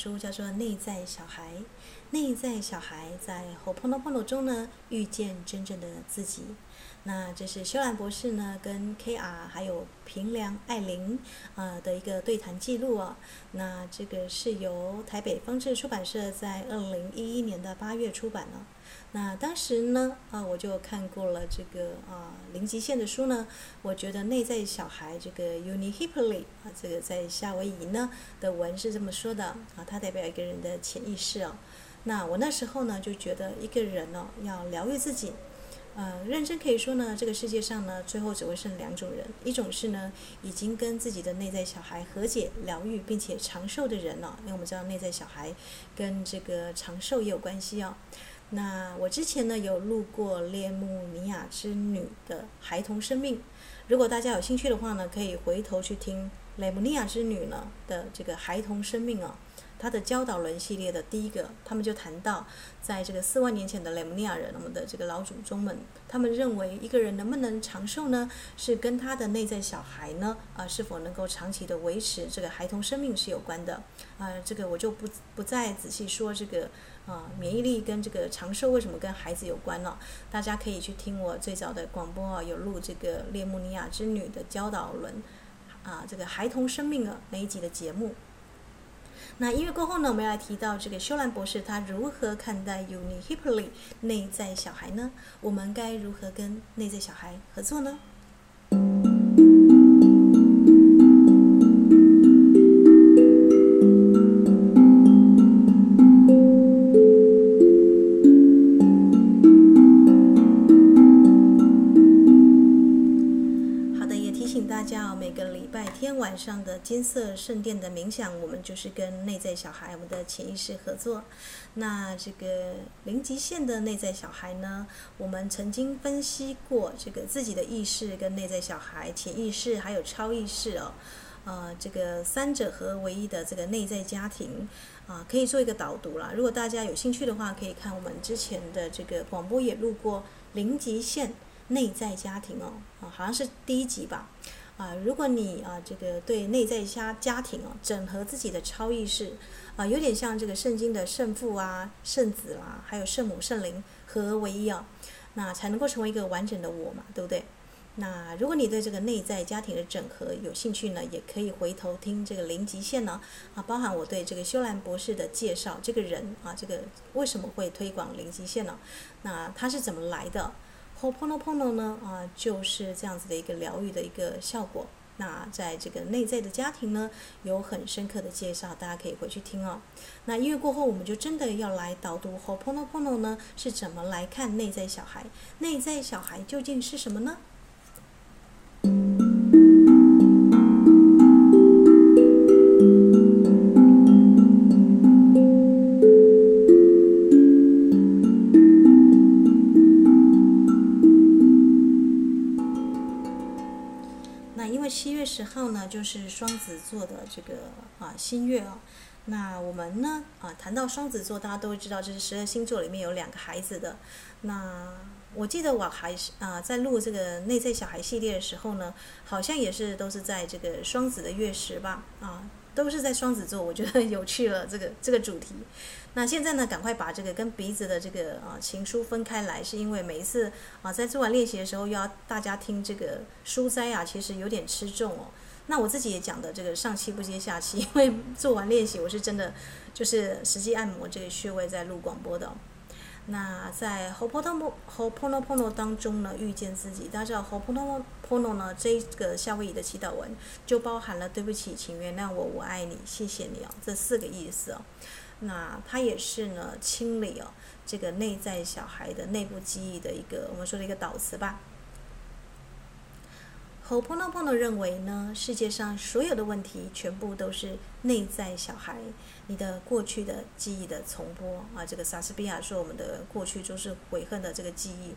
书，叫做《内在小孩》。内在小孩在火烹的烹煮中呢，遇见真正的自己。那这是修兰博士呢，跟 K.R. 还有平良爱铃呃的一个对谈记录啊。那这个是由台北方智出版社在二零一一年的八月出版了。那当时呢，啊，我就看过了这个啊零极限的书呢。我觉得内在小孩这个 Uni Hippely 啊，这个在夏威夷呢的文是这么说的啊，它代表一个人的潜意识啊。那我那时候呢就觉得一个人呢要疗愈自己。呃，认真可以说呢，这个世界上呢，最后只会剩两种人，一种是呢，已经跟自己的内在小孩和解、疗愈，并且长寿的人了。因为我们知道内在小孩跟这个长寿也有关系哦。那我之前呢有录过列穆尼亚之女的孩童生命，如果大家有兴趣的话呢，可以回头去听列姆尼亚之女呢的这个孩童生命哦。他的教导轮系列的第一个，他们就谈到，在这个四万年前的雷姆尼亚人，我们的这个老祖宗们，他们认为一个人能不能长寿呢，是跟他的内在小孩呢，啊，是否能够长期的维持这个孩童生命是有关的。啊，这个我就不不再仔细说这个啊，免疫力跟这个长寿为什么跟孩子有关呢。大家可以去听我最早的广播啊，有录这个列穆尼亚之女的教导轮，啊，这个孩童生命的那一集的节目。那音乐过后呢，我们要来提到这个修兰博士他如何看待 u n i h i p p l y 内在小孩呢？我们该如何跟内在小孩合作呢？上的金色圣殿的冥想，我们就是跟内在小孩，我们的潜意识合作。那这个零极限的内在小孩呢，我们曾经分析过这个自己的意识跟内在小孩、潜意识还有超意识哦，呃，这个三者合为一的这个内在家庭啊，可以做一个导读啦。如果大家有兴趣的话，可以看我们之前的这个广播也录过零极限内在家庭哦，啊，好像是第一集吧。啊，如果你啊这个对内在家家庭啊整合自己的超意识啊，有点像这个圣经的圣父啊、圣子啦、啊，还有圣母、圣灵合而为一啊，那才能够成为一个完整的我嘛，对不对？那如果你对这个内在家庭的整合有兴趣呢，也可以回头听这个零极限呢啊，包含我对这个修兰博士的介绍，这个人啊，这个为什么会推广零极限呢？那他是怎么来的？Ho'oponopono 呢啊，就是这样子的一个疗愈的一个效果。那在这个内在的家庭呢，有很深刻的介绍，大家可以回去听哦。那音乐过后，我们就真的要来导读 Ho'oponopono 呢是怎么来看内在小孩？内在小孩究竟是什么呢？就是双子座的这个啊新月啊。那我们呢啊谈到双子座，大家都会知道这是十二星座里面有两个孩子的。那我记得我还是啊在录这个内在小孩系列的时候呢，好像也是都是在这个双子的月食吧啊。都是在双子座，我觉得有趣了这个这个主题。那现在呢，赶快把这个跟鼻子的这个啊情书分开来，是因为每一次啊在做完练习的时候，要大家听这个书斋啊，其实有点吃重哦。那我自己也讲的这个上气不接下气，因为做完练习，我是真的就是实际按摩这个穴位在录广播的。那在 Ho'oponopono 当中呢，遇见自己。大家知道 Ho'oponopono 呢，这个夏威夷的祈祷文就包含了对不起，请原谅我，我爱你，谢谢你哦，这四个意思哦。那它也是呢，清理哦这个内在小孩的内部记忆的一个我们说的一个导词吧。Ho'oponopono 认为呢，世界上所有的问题全部都是内在小孩，你的过去的记忆的重播啊。这个莎士比亚说，我们的过去就是悔恨的这个记忆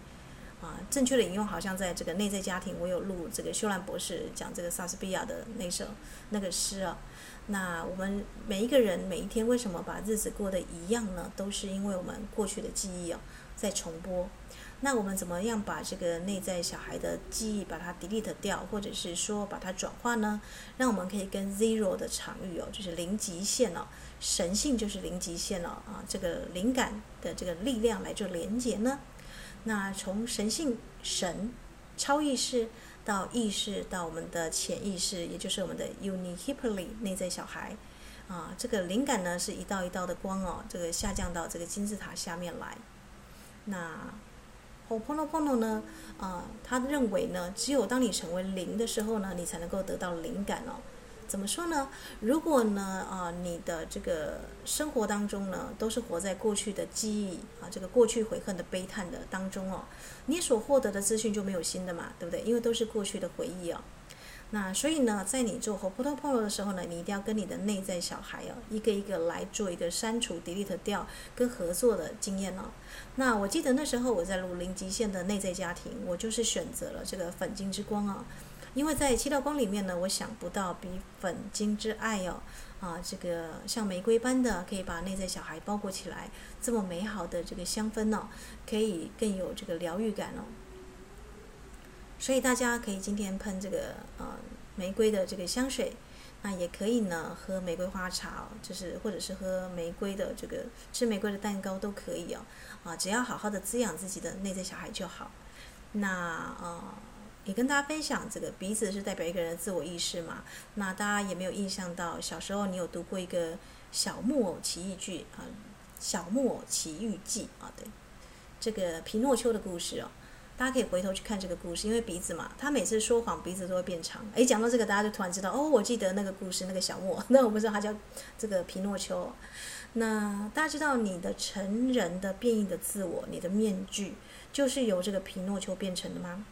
啊。正确的引用好像在这个内在家庭，我有录这个修兰博士讲这个莎士比亚的那首那个诗啊。那我们每一个人每一天为什么把日子过得一样呢？都是因为我们过去的记忆啊在重播。那我们怎么样把这个内在小孩的记忆把它 delete 掉，或者是说把它转化呢？让我们可以跟 zero 的场域哦，就是零极限哦，神性就是零极限哦啊，这个灵感的这个力量来做连接呢？那从神性神超意识到意识到我们的潜意识，也就是我们的 unihiply 内在小孩啊，这个灵感呢是一道一道的光哦，这个下降到这个金字塔下面来，那。Pono Pono 呢，啊、他认为呢，只有当你成为零的时候呢，你才能够得到灵感哦。怎么说呢？如果呢，啊、你的这个生活当中呢，都是活在过去的记忆啊，这个过去悔恨的悲叹的当中哦，你所获得的资讯就没有新的嘛，对不对？因为都是过去的回忆哦。那所以呢，在你做 Ho'oponopono 的时候呢，你一定要跟你的内在小孩哦，一个一个来做一个删除、delete 掉跟合作的经验哦。那我记得那时候我在录零极限的内在家庭，我就是选择了这个粉晶之光啊，因为在七道光里面呢，我想不到比粉晶之爱哦啊，这个像玫瑰般的可以把内在小孩包裹起来，这么美好的这个香氛呢，可以更有这个疗愈感哦。所以大家可以今天喷这个呃玫瑰的这个香水，那也可以呢喝玫瑰花茶，就是或者是喝玫瑰的这个吃玫瑰的蛋糕都可以哦，啊，只要好好的滋养自己的内在小孩就好。那呃也跟大家分享，这个鼻子是代表一个人的自我意识嘛。那大家也没有印象到小时候你有读过一个小木偶奇遇记啊，小木偶奇遇记啊，对，这个皮诺丘的故事哦。大家可以回头去看这个故事，因为鼻子嘛，他每次说谎鼻子都会变长。诶，讲到这个，大家就突然知道哦，我记得那个故事，那个小莫，那我不知道他叫这个皮诺丘。那大家知道你的成人的变异的自我，你的面具就是由这个皮诺丘变成的吗？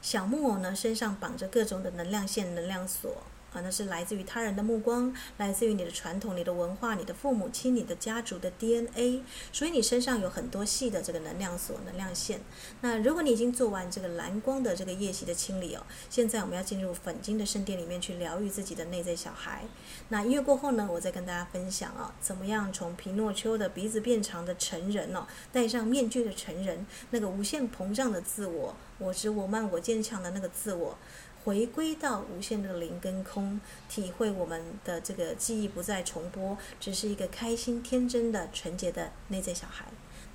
小木偶呢，身上绑着各种的能量线、能量锁。啊，那是来自于他人的目光，来自于你的传统、你的文化、你的父母亲、你的家族的 DNA，所以你身上有很多细的这个能量锁、能量线。那如果你已经做完这个蓝光的这个夜袭的清理哦，现在我们要进入粉晶的圣殿里面去疗愈自己的内在小孩。那音乐过后呢，我再跟大家分享哦，怎么样从皮诺丘的鼻子变长的成人哦，戴上面具的成人，那个无限膨胀的自我，我执我慢我坚强的那个自我。回归到无限的零跟空，体会我们的这个记忆不再重播，只是一个开心、天真的、纯洁的内在小孩。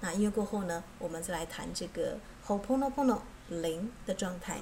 那音乐过后呢，我们再来谈这个 “ho ponopono” 零的状态。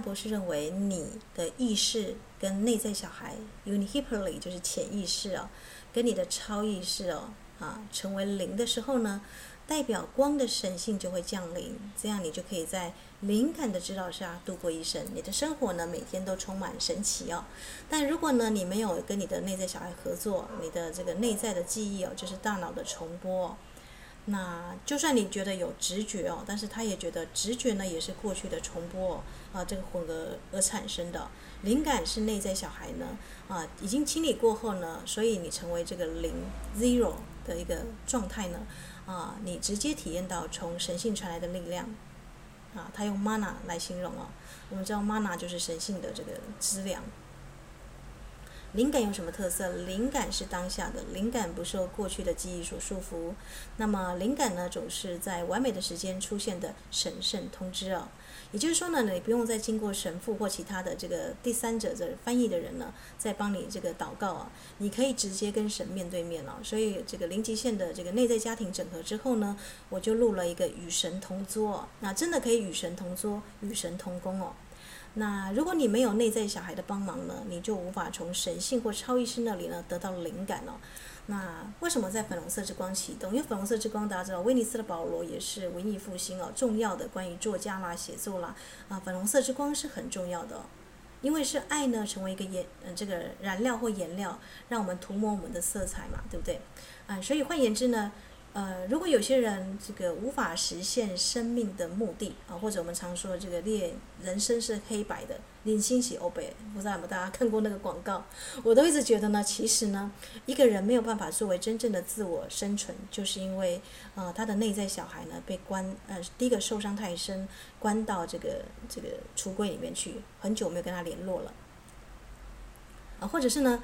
博士认为，你的意识跟内在小孩 Unicipally 就是潜意识哦，跟你的超意识哦啊成为零的时候呢，代表光的神性就会降临，这样你就可以在灵感的指导下度过一生。你的生活呢，每天都充满神奇哦。但如果呢，你没有跟你的内在小孩合作，你的这个内在的记忆哦，就是大脑的重播。那就算你觉得有直觉哦，但是他也觉得直觉呢也是过去的重播哦，啊，这个混合而产生的。灵感是内在小孩呢，啊，已经清理过后呢，所以你成为这个零 zero 的一个状态呢，啊，你直接体验到从神性传来的力量，啊，他用 mana 来形容哦，我们知道 mana 就是神性的这个资粮。灵感有什么特色？灵感是当下的，灵感不受过去的记忆所束缚。那么灵感呢，总是在完美的时间出现的神圣通知哦。也就是说呢，你不用再经过神父或其他的这个第三者的翻译的人呢，再帮你这个祷告啊，你可以直接跟神面对面哦。所以这个零极限的这个内在家庭整合之后呢，我就录了一个与神同桌，那真的可以与神同桌，与神同工哦。那如果你没有内在小孩的帮忙呢，你就无法从神性或超意识那里呢得到灵感哦。那为什么在粉红色之光启动？因为粉红色之光大家知道，威尼斯的保罗也是文艺复兴哦重要的关于作家啦、写作啦啊，粉红色之光是很重要的，因为是爱呢成为一个颜呃这个燃料或颜料，让我们涂抹我们的色彩嘛，对不对？啊，所以换言之呢。呃，如果有些人这个无法实现生命的目的啊，或者我们常说这个列人生是黑白的，林欣喜欧北，不知道有没有大家看过那个广告？我都一直觉得呢，其实呢，一个人没有办法作为真正的自我生存，就是因为呃，他的内在小孩呢被关呃，第一个受伤太深，关到这个这个橱柜里面去，很久没有跟他联络了，啊，或者是呢？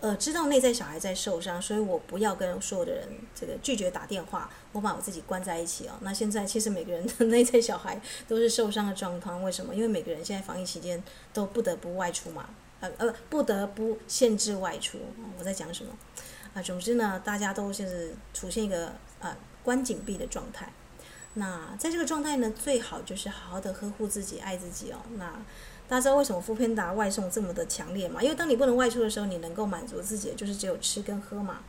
呃，知道内在小孩在受伤，所以我不要跟所有的人这个拒绝打电话，我把我自己关在一起哦。那现在其实每个人的 内在小孩都是受伤的状况，为什么？因为每个人现在防疫期间都不得不外出嘛，呃呃，不得不限制外出。我在讲什么？啊，总之呢，大家都是处现一个呃关紧闭的状态。那在这个状态呢，最好就是好好的呵护自己，爱自己哦。那。大家知道为什么 foodpanda 外送这么的强烈吗？因为当你不能外出的时候，你能够满足自己的就是只有吃跟喝嘛。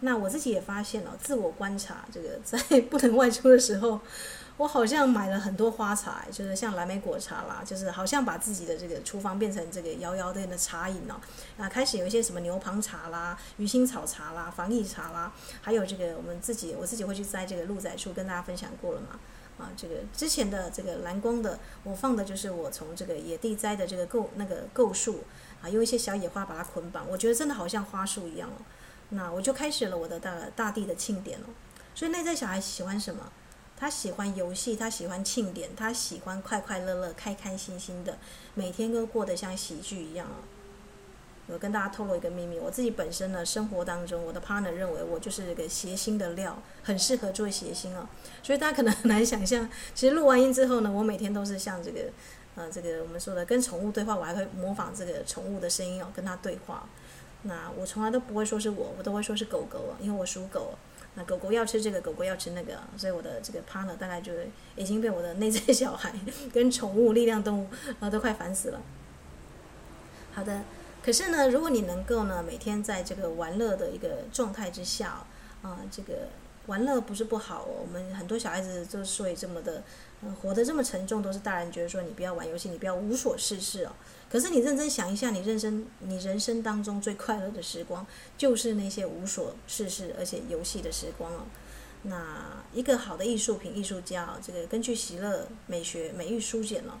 那我自己也发现了，自我观察，这个在 不能外出的时候，我好像买了很多花茶，就是像蓝莓果茶啦，就是好像把自己的这个厨房变成这个摇摇的茶饮哦。啊，开始有一些什么牛蒡茶啦、鱼腥草茶啦、防疫茶啦，还有这个我们自己，我自己会去摘这个鹿仔树，跟大家分享过了嘛。啊，这个之前的这个蓝光的，我放的就是我从这个野地摘的这个构那个构树，啊，用一些小野花把它捆绑，我觉得真的好像花束一样哦。那我就开始了我的大大地的庆典了。所以内在小孩喜欢什么？他喜欢游戏，他喜欢庆典，他喜欢快快乐乐、开开心心的，每天都过得像喜剧一样哦。我跟大家透露一个秘密，我自己本身呢，生活当中，我的 partner 认为我就是这个谐星的料，很适合做谐星哦。所以大家可能 很难想象，其实录完音之后呢，我每天都是像这个，呃，这个我们说的跟宠物对话，我还会模仿这个宠物的声音哦，跟它对话。那我从来都不会说是我，我都会说是狗狗哦，因为我属狗。那狗狗要吃这个，狗狗要吃那个，所以我的这个 partner 大概就已经被我的内在小孩 跟宠物、力量动物啊都快烦死了。好的。可是呢，如果你能够呢，每天在这个玩乐的一个状态之下，啊、这个玩乐不是不好哦。我们很多小孩子之所以这么的，呃，活得这么沉重，都是大人觉得说你不要玩游戏，你不要无所事事哦。可是你认真想一下，你人生你人生当中最快乐的时光，就是那些无所事事而且游戏的时光哦。那一个好的艺术品艺术家哦，这个根据席勒美学美育书简哦。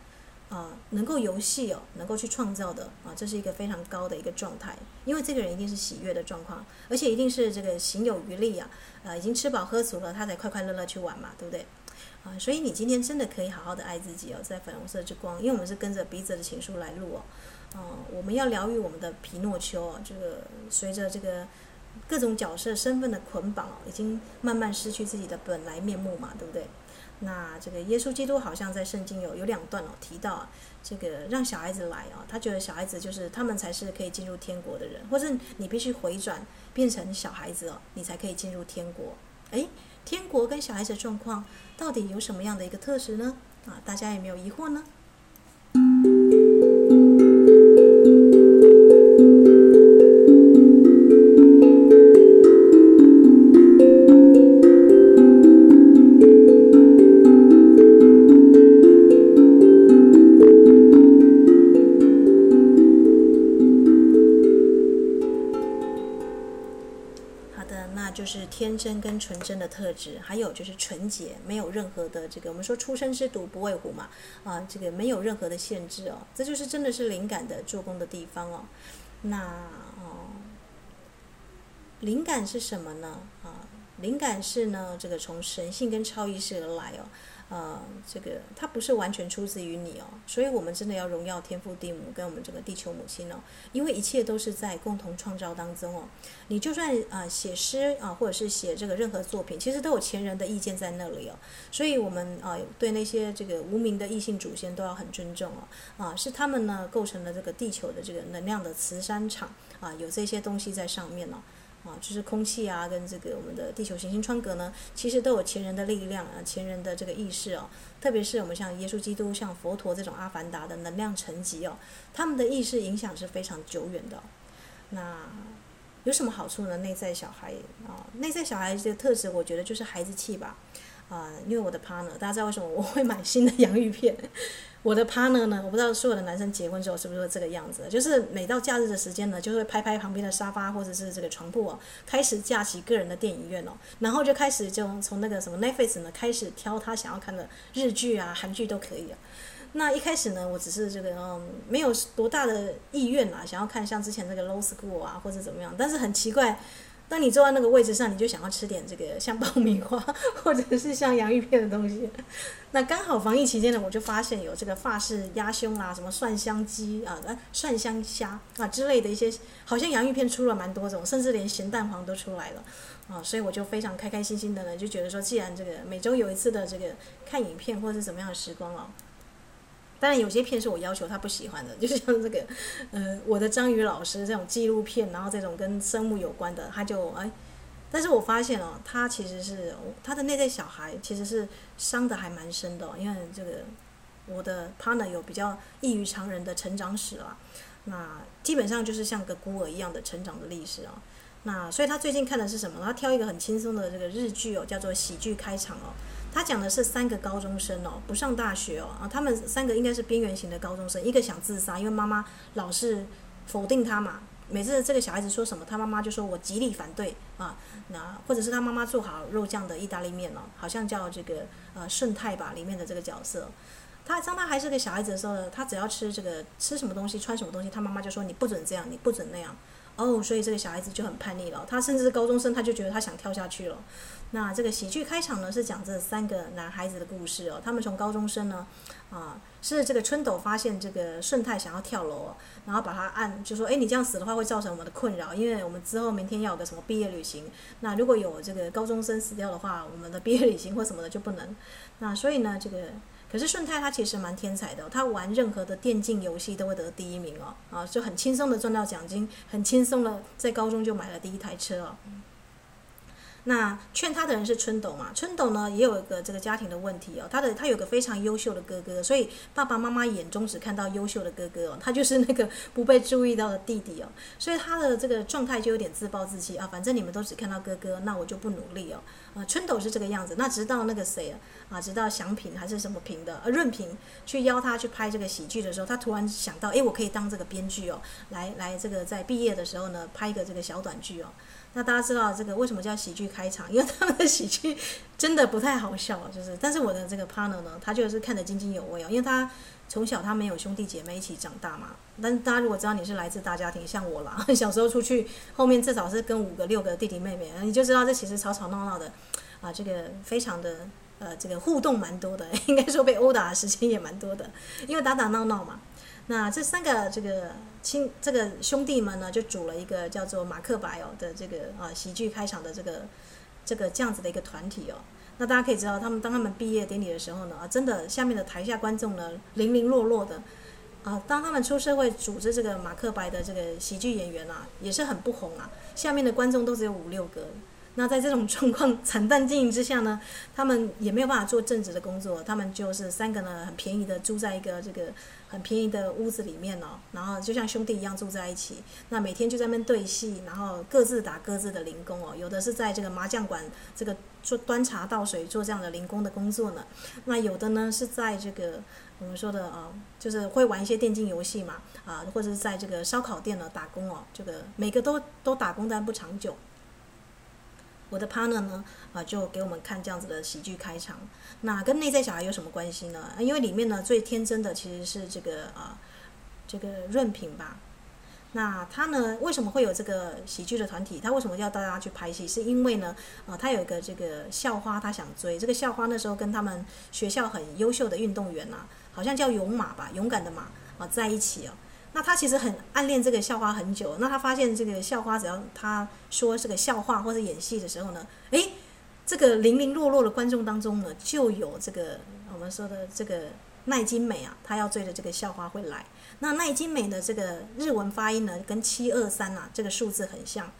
啊，能够游戏哦，能够去创造的啊，这是一个非常高的一个状态，因为这个人一定是喜悦的状况，而且一定是这个行有余力啊，啊，已经吃饱喝足了，他才快快乐乐去玩嘛，对不对？啊，所以你今天真的可以好好的爱自己哦，在粉红色之光，因为我们是跟着彼此的情书来录哦，啊，我们要疗愈我们的皮诺丘哦，这个随着这个各种角色身份的捆绑，已经慢慢失去自己的本来面目嘛，对不对？那这个耶稣基督好像在圣经有有两段哦提到，这个让小孩子来哦，他觉得小孩子就是他们才是可以进入天国的人，或者你必须回转变成小孩子哦，你才可以进入天国。诶，天国跟小孩子的状况到底有什么样的一个特质呢？啊，大家有没有疑惑呢？纯真的特质，还有就是纯洁，没有任何的这个，我们说初生之犊不畏虎嘛，啊，这个没有任何的限制哦，这就是真的是灵感的做工的地方哦。那哦，灵感是什么呢？啊，灵感是呢，这个从神性跟超意识而来哦。呃，这个它不是完全出自于你哦，所以我们真的要荣耀天父地母跟我们这个地球母亲哦，因为一切都是在共同创造当中哦。你就算啊、写诗啊，或者是写这个任何作品，其实都有前人的意见在那里哦。所以我们啊对那些这个无名的异性祖先都要很尊重哦。啊，是他们呢构成了这个地球的这个能量的磁山场啊，有这些东西在上面哦。啊，就是空气啊，跟这个我们的地球行星窗格呢，其实都有前人的力量啊，前人的这个意识哦。特别是我们像耶稣基督、像佛陀这种阿凡达的能量层级哦，他们的意识影响是非常久远的。那有什么好处呢？内在小孩啊，内在小孩这个特质，我觉得就是孩子气吧。啊，因为我的 partner，大家知道为什么我会买新的洋芋片？我的 partner 呢，我不知道所有的男生结婚之后是不是会这个样子，就是每到假日的时间呢，就会拍拍旁边的沙发或者是这个床铺哦，开始架起个人的电影院哦，然后就开始就从那个什么 Netflix 呢开始挑他想要看的日剧啊、韩剧都可以啊。那一开始呢，我只是这个嗯，没有多大的意愿啊，想要看像之前那个 Low School 啊或者怎么样，但是很奇怪。当你坐在那个位置上，你就想要吃点这个像爆米花或者是像洋芋片的东西。那刚好防疫期间呢，我就发现有这个法式鸭胸啊，什么蒜香鸡啊、呃，蒜香虾啊之类的一些，好像洋芋片出了蛮多种，甚至连咸蛋黄都出来了啊，所以我就非常开开心心的呢，就觉得说，既然这个每周有一次的这个看影片或者是怎么样的时光哦。当然，有些片是我要求他不喜欢的，就像这个，呃，我的章鱼老师这种纪录片，然后这种跟生物有关的，他就哎，但是我发现哦，他其实是他的内在小孩其实是伤得还蛮深的，因为这个我的 partner 有比较异于常人的成长史啊，那基本上就是像个孤儿一样的成长的历史啊，那所以他最近看的是什么？他挑一个很轻松的这个日剧哦，叫做《喜剧开场》哦。他讲的是三个高中生哦，不上大学哦，啊，他们三个应该是边缘型的高中生，一个想自杀，因为妈妈老是否定他嘛，每次这个小孩子说什么，他妈妈就说我极力反对啊，那或者是他妈妈做好肉酱的意大利面哦，好像叫这个呃顺泰吧里面的这个角色，他当他还是个小孩子的时候呢，他只要吃这个吃什么东西穿什么东西，他妈妈就说你不准这样，你不准那样。哦，所以这个小孩子就很叛逆了。他甚至高中生，他就觉得他想跳下去了。那这个喜剧开场呢，是讲这三个男孩子的故事哦。他们从高中生呢，啊，是这个春斗发现这个顺泰想要跳楼，然后把他按，就说：“哎，你这样死的话会造成我们的困扰，因为我们之后明天要有个什么毕业旅行。那如果有这个高中生死掉的话，我们的毕业旅行或什么的就不能。那所以呢，这个。”可是顺泰他其实蛮天才的，他玩任何的电竞游戏都会得第一名哦，啊，就很轻松的赚到奖金，很轻松的在高中就买了第一台车哦。那劝他的人是春斗嘛？春斗呢也有一个这个家庭的问题哦，他的他有个非常优秀的哥哥，所以爸爸妈妈眼中只看到优秀的哥哥哦，他就是那个不被注意到的弟弟哦，所以他的这个状态就有点自暴自弃啊，反正你们都只看到哥哥，那我就不努力哦。啊，春斗是这个样子，那直到那个谁啊，啊，直到祥平还是什么平的，呃，润平去邀他去拍这个喜剧的时候，他突然想到，诶，我可以当这个编剧哦，来来这个在毕业的时候呢，拍一个这个小短剧哦。那大家知道这个为什么叫喜剧开场？因为他们的喜剧真的不太好笑，就是。但是我的这个 partner 呢，他就是看得津津有味哦，因为他从小他没有兄弟姐妹一起长大嘛。但大家如果知道你是来自大家庭，像我啦，小时候出去后面至少是跟五个六个弟弟妹妹，你就知道这其实吵吵闹闹的，啊，这个非常的呃这个互动蛮多的，应该说被殴打的时间也蛮多的，因为打打闹闹嘛。那这三个这个。亲，这个兄弟们呢，就组了一个叫做马克白哦的这个啊喜剧开场的这个这个这样子的一个团体哦。那大家可以知道，他们当他们毕业典礼的时候呢，啊，真的下面的台下观众呢零零落落的啊。当他们出社会组织这个马克白的这个喜剧演员啊，也是很不红啊。下面的观众都只有五六个。那在这种状况惨淡经营之下呢，他们也没有办法做正职的工作，他们就是三个呢很便宜的住在一个这个。很便宜的屋子里面哦，然后就像兄弟一样住在一起。那每天就在那边对戏，然后各自打各自的零工哦。有的是在这个麻将馆这个做端茶倒水做这样的零工的工作呢。那有的呢是在这个我们说的啊，就是会玩一些电竞游戏嘛啊，或者是在这个烧烤店呢打工哦。这个每个都都打工，但不长久。我的 partner 呢，啊，就给我们看这样子的喜剧开场。那跟内在小孩有什么关系呢？因为里面呢最天真的其实是这个啊，这个润平吧。那他呢为什么会有这个喜剧的团体？他为什么要带大家去拍戏？是因为呢，啊，他有一个这个校花，他想追这个校花。那时候跟他们学校很优秀的运动员啊，好像叫勇马吧，勇敢的马啊，在一起哦。那他其实很暗恋这个校花很久。那他发现这个校花只要他说这个笑话或者演戏的时候呢，诶，这个零零落落的观众当中呢，就有这个我们说的这个奈津美啊，他要追的这个校花会来。那奈津美的这个日文发音呢，跟七二三啊这个数字很像。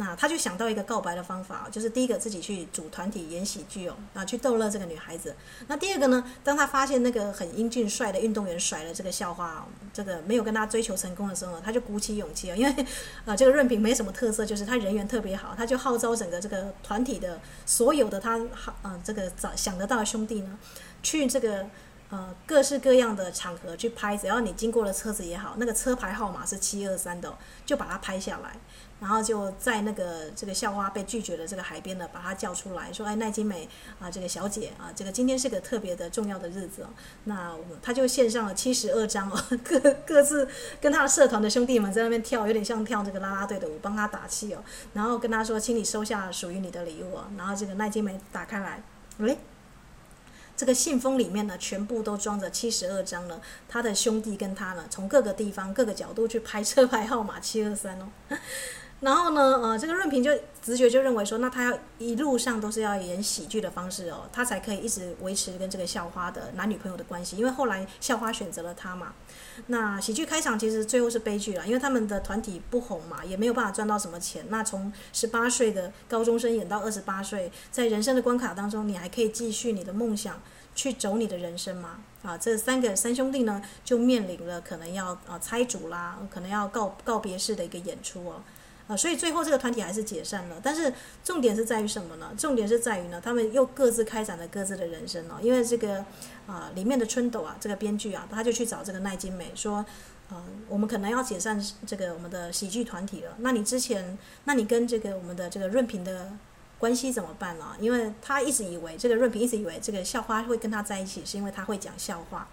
那他就想到一个告白的方法，就是第一个自己去组团体演喜剧哦，啊，去逗乐这个女孩子。那第二个呢，当他发现那个很英俊帅的运动员甩了这个校花，这个没有跟他追求成功的时候，他就鼓起勇气啊，因为啊，这个润平没什么特色，就是他人缘特别好，他就号召整个这个团体的所有的他好啊，这个找想得到的兄弟呢，去这个。呃，各式各样的场合去拍，只要你经过了车子也好，那个车牌号码是七二三的，就把它拍下来，然后就在那个这个校花被拒绝的这个海边呢，把她叫出来说：“哎，奈津美啊，这个小姐啊，这个今天是个特别的重要的日子哦。”那我他就献上了七十二张哦，各各自跟他的社团的兄弟们在那边跳，有点像跳这个啦啦队的舞，帮他打气哦，然后跟他说：“请你收下属于你的礼物哦。”然后这个奈津美打开来，喂。这个信封里面呢，全部都装着七十二张呢。他的兄弟跟他呢，从各个地方、各个角度去拍车牌号码七二三哦。然后呢，呃，这个润平就直觉就认为说，那他要一路上都是要演喜剧的方式哦，他才可以一直维持跟这个校花的男女朋友的关系。因为后来校花选择了他嘛。那喜剧开场其实最后是悲剧了，因为他们的团体不红嘛，也没有办法赚到什么钱。那从十八岁的高中生演到二十八岁，在人生的关卡当中，你还可以继续你的梦想，去走你的人生吗？啊，这三个三兄弟呢，就面临了可能要啊拆组啦，可能要告告别式的一个演出哦。啊，所以最后这个团体还是解散了。但是重点是在于什么呢？重点是在于呢，他们又各自开展了各自的人生哦。因为这个啊，里面的春斗啊，这个编剧啊，他就去找这个奈津美说，嗯，我们可能要解散这个我们的喜剧团体了。那你之前，那你跟这个我们的这个润平的关系怎么办呢？因为他一直以为这个润平一直以为这个校花会跟他在一起，是因为他会讲笑话。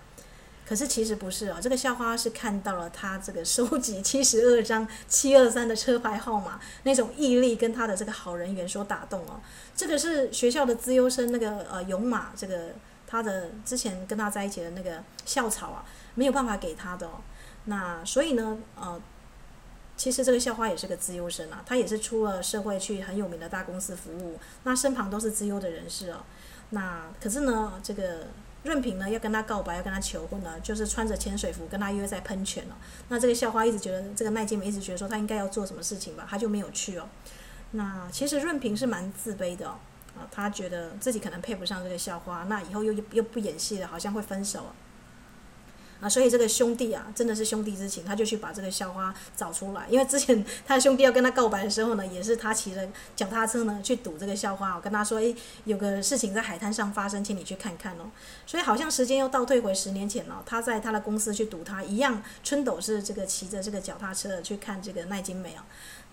可是其实不是哦，这个校花是看到了他这个收集七十二张七二三的车牌号码那种毅力，跟他的这个好人缘所打动哦。这个是学校的资优生那个呃勇马，这个他的之前跟他在一起的那个校草啊，没有办法给他的哦。那所以呢，呃，其实这个校花也是个资优生啊，他也是出了社会去很有名的大公司服务，那身旁都是资优的人士哦。那可是呢，这个。润平呢要跟他告白，要跟他求婚呢，就是穿着潜水服跟他约在喷泉了。那这个校花一直觉得，这个奈津美一直觉得说他应该要做什么事情吧，他就没有去哦。那其实润平是蛮自卑的哦，啊，他觉得自己可能配不上这个校花，那以后又又不演戏了，好像会分手。啊所以这个兄弟啊，真的是兄弟之情，他就去把这个校花找出来。因为之前他的兄弟要跟他告白的时候呢，也是他骑着脚踏车呢去堵这个校花，我跟他说：“诶，有个事情在海滩上发生，请你去看看哦。”所以好像时间又倒退回十年前了，他在他的公司去堵他一样，春斗是这个骑着这个脚踏车去看这个奈津美啊。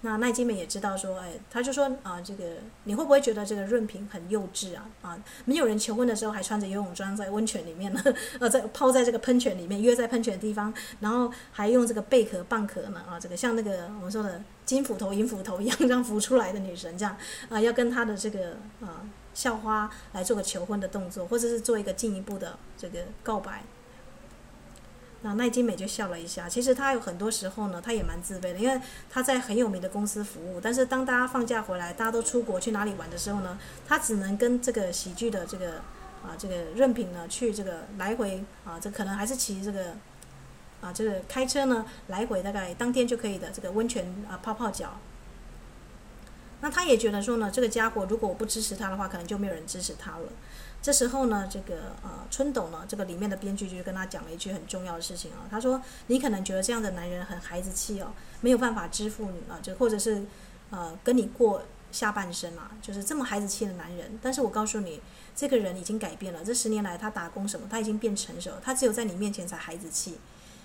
那奈基美也知道说，哎，他就说啊，这个你会不会觉得这个润平很幼稚啊？啊，没有人求婚的时候还穿着游泳装在温泉里面呢，呃，在泡在这个喷泉里面，约在喷泉的地方，然后还用这个贝壳蚌壳呢，啊，这个像那个我们说的金斧头、银斧头一样这样浮出来的女神这样，啊，要跟他的这个啊校花来做个求婚的动作，或者是做一个进一步的这个告白。那奈津美就笑了一下。其实他有很多时候呢，他也蛮自卑的，因为他在很有名的公司服务。但是当大家放假回来，大家都出国去哪里玩的时候呢，他只能跟这个喜剧的这个啊这个任凭呢去这个来回啊，这可能还是骑这个啊这个开车呢来回，大概当天就可以的这个温泉啊泡泡脚。那他也觉得说呢，这个家伙如果我不支持他的话，可能就没有人支持他了。这时候呢，这个呃春斗呢，这个里面的编剧就跟他讲了一句很重要的事情啊，他说：“你可能觉得这样的男人很孩子气哦，没有办法支付你啊，就或者是呃跟你过下半生啊，就是这么孩子气的男人。但是我告诉你，这个人已经改变了，这十年来他打工什么，他已经变成熟，他只有在你面前才孩子气。”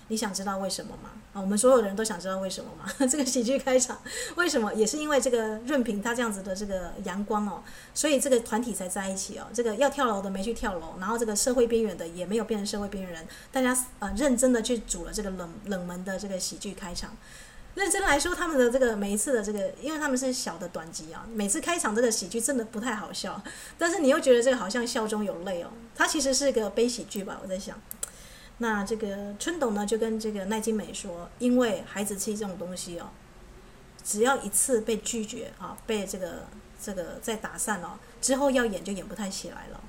你想知道为什么吗？啊，我们所有的人都想知道为什么吗？这个喜剧开场为什么？也是因为这个润平他这样子的这个阳光哦，所以这个团体才在一起哦。这个要跳楼的没去跳楼，然后这个社会边缘的也没有变成社会边缘人，大家呃认真的去组了这个冷冷门的这个喜剧开场。认真来说，他们的这个每一次的这个，因为他们是小的短集啊，每次开场这个喜剧真的不太好笑，但是你又觉得这个好像笑中有泪哦。它其实是个悲喜剧吧，我在想。那这个春斗呢，就跟这个奈津美说，因为孩子气这种东西哦，只要一次被拒绝啊，被这个这个再打散了之后要演就演不太起来了。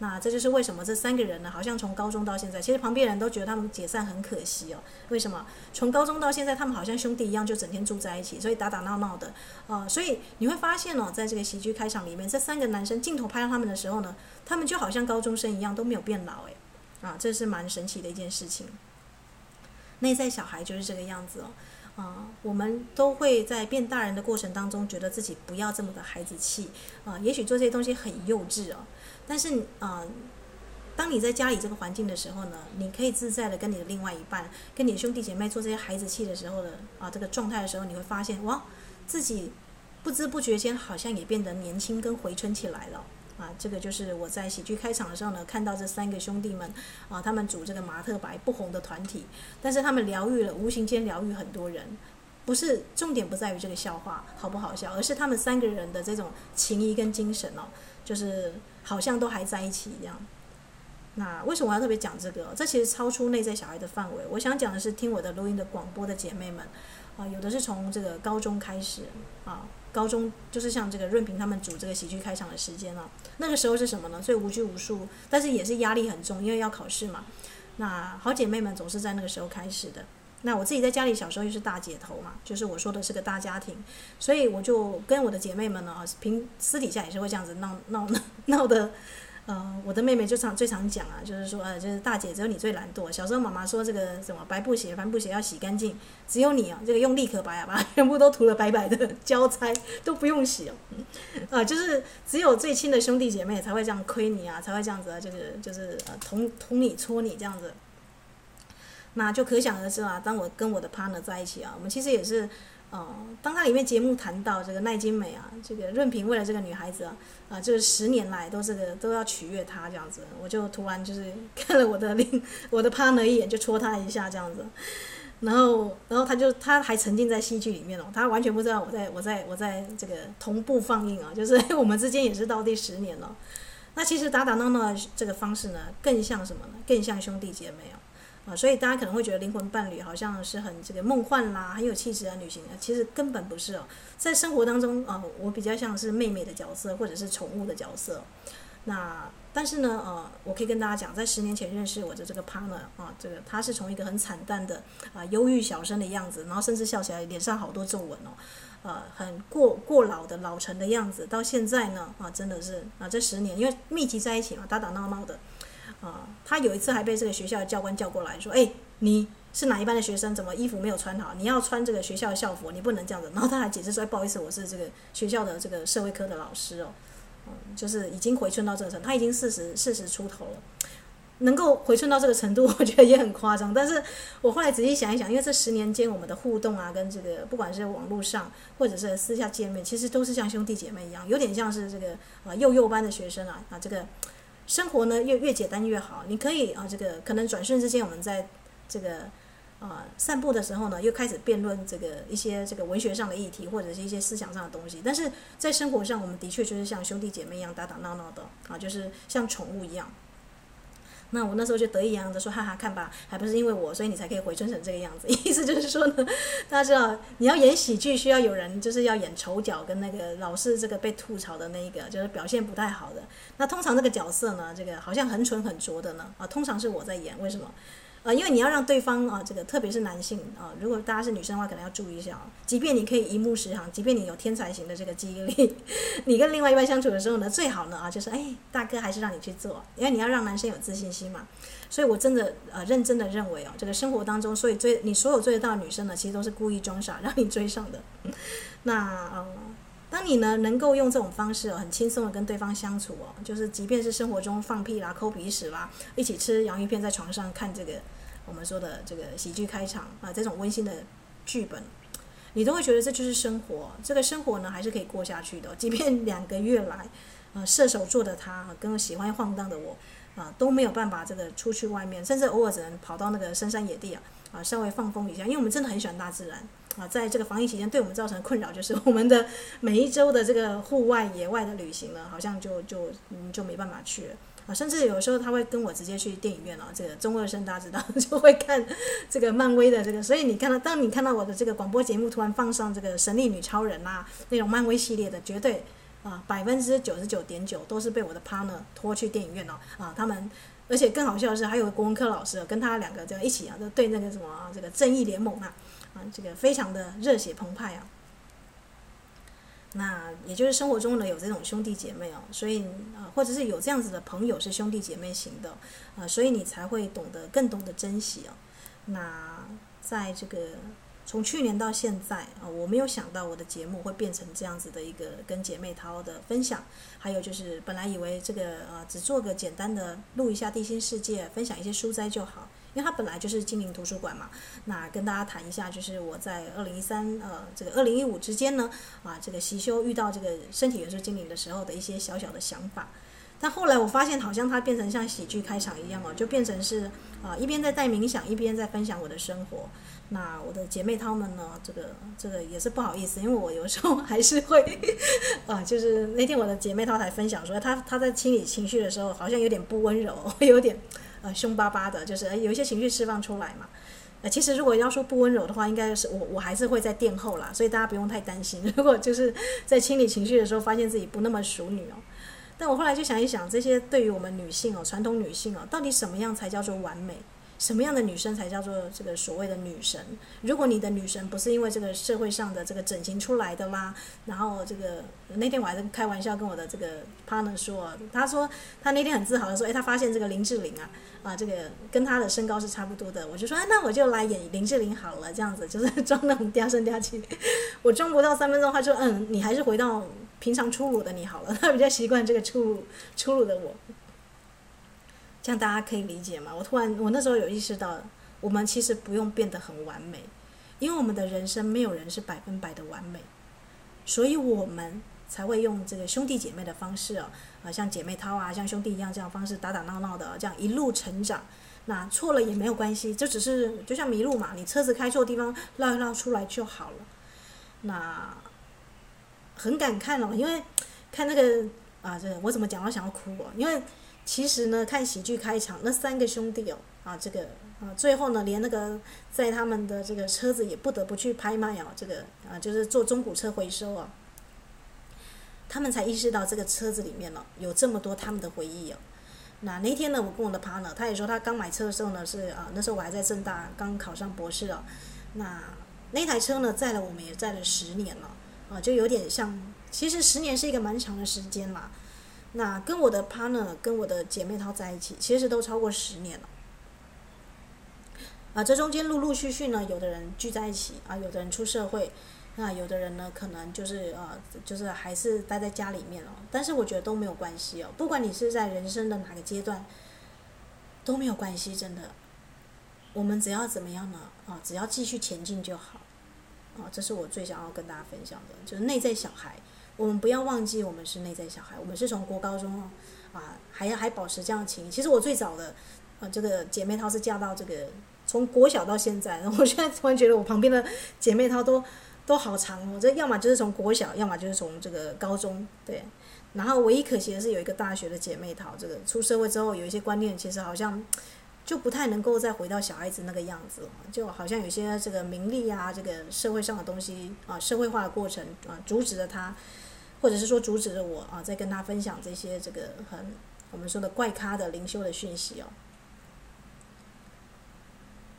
那这就是为什么这三个人呢，好像从高中到现在，其实旁边人都觉得他们解散很可惜哦。为什么？从高中到现在，他们好像兄弟一样，就整天住在一起，所以打打闹闹的啊、所以你会发现哦，在这个喜剧开场里面，这三个男生镜头拍到他们的时候呢，他们就好像高中生一样，都没有变老诶。啊，这是蛮神奇的一件事情。内在小孩就是这个样子哦。啊，我们都会在变大人的过程当中，觉得自己不要这么的孩子气啊。也许做这些东西很幼稚哦。但是，啊、当你在家里这个环境的时候呢，你可以自在的跟你的另外一半、跟你的兄弟姐妹做这些孩子气的时候的啊，这个状态的时候，你会发现哇，自己不知不觉间好像也变得年轻跟回春起来了啊。这个就是我在喜剧开场的时候呢，看到这三个兄弟们啊，他们组这个马特白不红的团体，但是他们疗愈了，无形间疗愈很多人。不是重点不在于这个笑话好不好笑，而是他们三个人的这种情谊跟精神哦，就是。好像都还在一起一样。那为什么我要特别讲这个？这其实超出内在小孩的范围。我想讲的是听我的录音的广播的姐妹们啊，有的是从这个高中开始啊，高中就是像这个润平他们组这个喜剧开场的时间啊，那个时候是什么呢？所以无拘无束，但是也是压力很重，因为要考试嘛。那好姐妹们总是在那个时候开始的。那我自己在家里小时候又是大姐头嘛，就是我说的是个大家庭，所以我就跟我的姐妹们呢，平私底下也是会这样子闹闹闹闹的，呃，我的妹妹就常最常讲啊，就是说呃，就是大姐只有你最懒惰。小时候妈妈说这个什么白布鞋、帆布鞋要洗干净，只有你啊，这个用立可白啊，把它 全部都涂了白白的交差都不用洗哦，啊、就是只有最亲的兄弟姐妹才会这样亏你啊，才会这样子啊，就是就是呃捅捅你戳你这样子。那就可想而知啊，当我跟我的 partner 在一起啊，我们其实也是，呃，当他里面节目谈到这个奈津美啊，这个润平为了这个女孩子啊，啊、呃，这个十年来都这个都要取悦她这样子，我就突然就是 看了我的另我的 partner 一眼，就戳他一下这样子，然后然后他就他还沉浸在戏剧里面哦，他完全不知道我在我在我在这个同步放映啊，就是我们之间也是到第十年了，那其实打打闹闹这个方式呢，更像什么呢？更像兄弟姐妹啊。啊，所以大家可能会觉得灵魂伴侣好像是很这个梦幻啦，很有气质的女性啊，其实根本不是哦。在生活当中啊，我比较像是妹妹的角色，或者是宠物的角色。那但是呢，呃，我可以跟大家讲，在十年前认识我的这个 partner 啊，这个他是从一个很惨淡的啊忧郁小生的样子，然后甚至笑起来脸上好多皱纹哦，呃，很过过老的老成的样子，到现在呢啊，真的是啊，这十年因为密集在一起嘛，打打闹闹的。啊，他有一次还被这个学校的教官叫过来说：“哎，你是哪一班的学生？怎么衣服没有穿好？你要穿这个学校的校服，你不能这样子。”然后他还解释说：“不好意思，我是这个学校的这个社会科的老师哦，嗯，就是已经回春到这个程度，他已经四十四十出头了，能够回春到这个程度，我觉得也很夸张。但是我后来仔细想一想，因为这十年间我们的互动啊，跟这个不管是网络上或者是私下见面，其实都是像兄弟姐妹一样，有点像是这个啊幼幼班的学生啊啊这个。”生活呢越越简单越好，你可以啊，这个可能转瞬之间，我们在这个啊散步的时候呢，又开始辩论这个一些这个文学上的议题，或者是一些思想上的东西。但是在生活上，我们的确就是像兄弟姐妹一样打打闹闹的啊，就是像宠物一样。那我那时候就得意洋洋的说：“哈哈，看吧，还不是因为我，所以你才可以回春成这个样子。”意思就是说呢，大家知道，你要演喜剧，需要有人就是要演丑角，跟那个老是这个被吐槽的那一个，就是表现不太好的。那通常这个角色呢，这个好像很蠢很拙的呢，啊，通常是我在演，为什么？啊，因为你要让对方啊，这个特别是男性啊，如果大家是女生的话，可能要注意一下啊。即便你可以一目十行，即便你有天才型的这个记忆力，你跟另外一半相处的时候呢，最好呢啊，就是哎，大哥还是让你去做，因为你要让男生有自信心嘛。所以我真的呃认真的认为哦，这个生活当中，所以追你所有追得到的女生呢，其实都是故意装傻让你追上的。那呃，当你呢能够用这种方式哦，很轻松的跟对方相处哦，就是即便是生活中放屁啦、抠鼻屎啦，一起吃洋芋片在床上看这个。我们说的这个喜剧开场啊，这种温馨的剧本，你都会觉得这就是生活。这个生活呢，还是可以过下去的。即便两个月来，呃，射手座的他跟喜欢晃荡的我，啊，都没有办法这个出去外面，甚至偶尔只能跑到那个深山野地啊，啊，稍微放风一下。因为我们真的很喜欢大自然啊，在这个防疫期间，对我们造成的困扰就是我们的 每一周的这个户外野外的旅行呢，好像就就嗯就没办法去了。啊，甚至有时候他会跟我直接去电影院哦，这个中二生大家知道，就会看这个漫威的这个，所以你看到，当你看到我的这个广播节目突然放上这个神力女超人呐、啊，那种漫威系列的，绝对啊，百分之九十九点九都是被我的 partner 拖去电影院了啊，他们。而且更好笑的是，还有国文科老师跟他两个这样一起啊，就对那个什么，这个正义联盟啊，这个非常的热血澎湃啊。那也就是生活中呢有这种兄弟姐妹哦，所以啊，或者是有这样子的朋友是兄弟姐妹型的啊，所以你才会懂得更懂得珍惜哦。那在这个。从去年到现在啊，我没有想到我的节目会变成这样子的一个跟姐妹淘的分享。还有就是，本来以为这个呃只做个简单的录一下地心世界，分享一些书斋就好，因为它本来就是精灵图书馆嘛。那跟大家谈一下，就是我在二零一三呃这个二零一五之间呢啊这个习修遇到这个身体元素精灵的时候的一些小小的想法。但后来我发现，好像它变成像喜剧开场一样哦，就变成是啊一边在带冥想，一边在分享我的生活。那我的姐妹她们呢？这个这个也是不好意思，因为我有时候还是会，啊，就是那天我的姐妹她才分享说，她她在清理情绪的时候，好像有点不温柔，有点凶巴巴的，就是有一些情绪释放出来嘛。呃，其实如果要说不温柔的话，应该是我我还是会在殿后啦，所以大家不用太担心。如果就是在清理情绪的时候，发现自己不那么淑女哦，但我后来就想一想，这些对于我们女性哦，传统女性哦，到底什么样才叫做完美？什么样的女生才叫做这个所谓的女神？如果你的女神不是因为这个社会上的这个整形出来的啦，然后这个那天我还在开玩笑跟我的这个 partner 说，他说他那天很自豪的说，诶，他发现这个林志玲啊，啊，这个跟他的身高是差不多的。我就说，啊，那我就来演林志玲好了，这样子就是装那种嗲声嗲气。我装不到三分钟，他说，嗯，你还是回到平常粗鲁的你好了。他比较习惯这个粗鲁粗鲁的我。这样大家可以理解吗？我突然，我那时候有意识到，我们其实不用变得很完美，因为我们的人生没有人是百分百的完美，所以我们才会用这个兄弟姐妹的方式哦，啊，像姐妹淘啊，像兄弟一样这样方式打打闹闹的，这样一路成长。那错了也没有关系，就只是就像迷路嘛，你车子开错地方绕一绕出来就好了。那很感慨哦，因为看那个啊，这我怎么讲我想要哭哦，因为。其实呢，看喜剧开场，那三个兄弟哦，啊，这个啊，最后呢，连那个在他们的这个车子也不得不去拍卖哦，这个啊，就是做中古车回收啊，他们才意识到这个车子里面呢，有这么多他们的回忆哦。那那天呢，我跟我的 partner，他也说他刚买车的时候呢，是啊，那时候我还在正大刚考上博士哦。那那台车呢，载了我们也载了十年了，啊，就有点像，其实十年是一个蛮长的时间啦。那跟我的 partner，跟我的姐妹淘在一起，其实都超过十年了。啊，这中间陆陆续续呢，有的人聚在一起啊，有的人出社会，那有的人呢，可能就是呃，就是还是待在家里面哦。但是我觉得都没有关系哦，不管你是在人生的哪个阶段，都没有关系，真的。我们只要怎么样呢？啊，只要继续前进就好。啊，这是我最想要跟大家分享的，就是内在小孩。我们不要忘记，我们是内在小孩。我们是从国高中啊，还要还保持这样的情。其实我最早的啊，这个姐妹淘是嫁到这个从国小到现在。我现在突然觉得我旁边的姐妹淘都都好长哦。这要么就是从国小，要么就是从这个高中。对，然后唯一可惜的是有一个大学的姐妹淘，这个出社会之后有一些观念，其实好像就不太能够再回到小孩子那个样子了。就好像有些这个名利啊，这个社会上的东西啊，社会化的过程啊，阻止了他。或者是说阻止着我啊，在跟他分享这些这个很我们说的怪咖的灵修的讯息哦。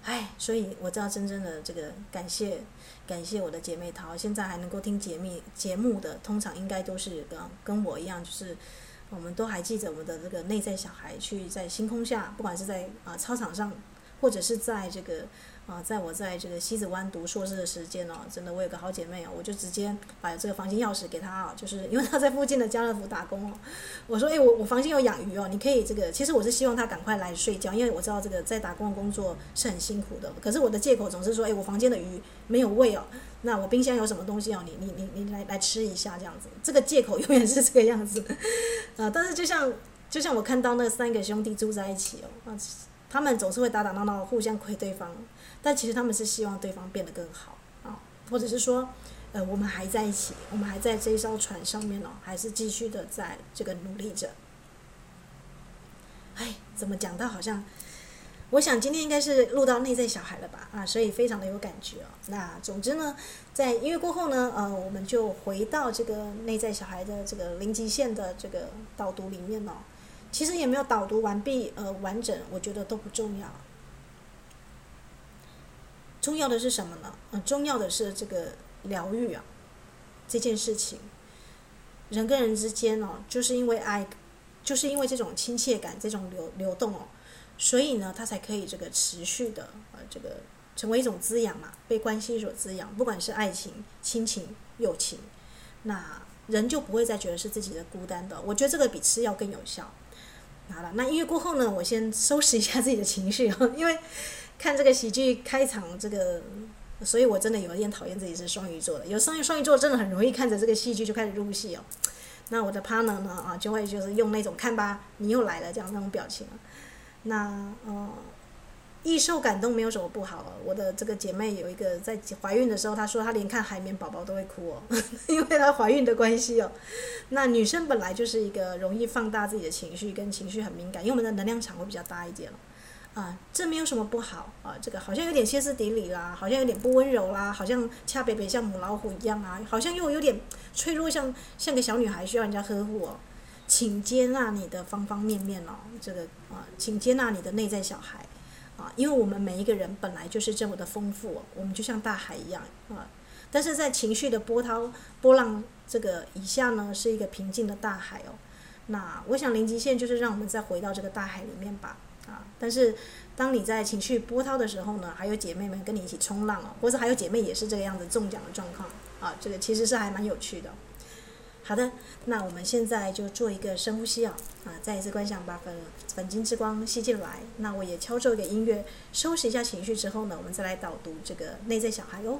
哎，所以我知道真正的这个感谢感谢我的姐妹淘，现在还能够听节目节目的，通常应该都是跟跟我一样，就是我们都还记着我们的这个内在小孩，去在星空下，不管是在啊操场上，或者是在这个。啊，在我在这个西子湾读硕士的时间哦，真的我有个好姐妹哦，我就直接把这个房间钥匙给她啊，就是因为她在附近的家乐福打工哦。我说，诶，我我房间有养鱼哦，你可以这个，其实我是希望她赶快来睡觉，因为我知道这个在打工的工作是很辛苦的。可是我的借口总是说，诶，我房间的鱼没有喂哦，那我冰箱有什么东西哦，你你你你来来吃一下这样子。这个借口 永远是这个样子啊。但是就像就像我看到那三个兄弟住在一起哦，啊，他们总是会打打闹闹，互相亏对方。但其实他们是希望对方变得更好啊，或者是说，呃，我们还在一起，我们还在这一艘船上面哦，还是继续的在这个努力着。哎，怎么讲到好像我想今天应该是录到内在小孩了吧？啊，所以非常的有感觉哦。那总之呢，在音乐过后呢，呃，我们就回到这个内在小孩的这个零极限的这个导读里面哦。其实也没有导读完毕，呃，完整，我觉得都不重要。重要的是什么呢？呃，重要的是这个疗愈啊，这件事情，人跟人之间哦，就是因为爱，就是因为这种亲切感，这种流流动哦。所以呢，它才可以这个持续的呃，这个成为一种滋养嘛，被关系所滋养。不管是爱情、亲情、友情，那人就不会再觉得是自己的孤单的。我觉得这个比吃药更有效。好了，那音乐过后呢，我先收拾一下自己的情绪哦，因为看这个喜剧开场，这个，所以我真的有一点讨厌自己是双鱼座的。有双鱼双鱼座真的很容易看着这个戏剧就开始入戏哦。那我的 partner 呢啊，就会就是用那种看吧，你又来了这样那种表情。那呃，易受感动没有什么不好哦。我的这个姐妹有一个在怀孕的时候，她说她连看海绵宝宝都会哭哦，因为她怀孕的关系哦。那女生本来就是一个容易放大自己的情绪，跟情绪很敏感，因为我们的能量场会比较大一点啊，这没有什么不好啊。这个好像有点歇斯底里啦，好像有点不温柔啦，好像恰北北像母老虎一样啊，好像又有点脆弱像，像个小女孩需要人家呵护哦。请接纳你的方方面面哦，这个啊，请接纳你的内在小孩，啊，因为我们每一个人本来就是这么的丰富哦，我们就像大海一样啊，但是在情绪的波涛波浪这个以下呢，是一个平静的大海哦。那我想零极限就是让我们再回到这个大海里面吧，啊，但是当你在情绪波涛的时候呢，还有姐妹们跟你一起冲浪哦，或者还有姐妹也是这个样子中奖的状况啊，这个其实是还蛮有趣的。好的，那我们现在就做一个深呼吸啊，啊，再一次观想把粉粉晶之光吸进来。那我也敲奏一个音乐，收拾一下情绪之后呢，我们再来导读这个内在小孩哦。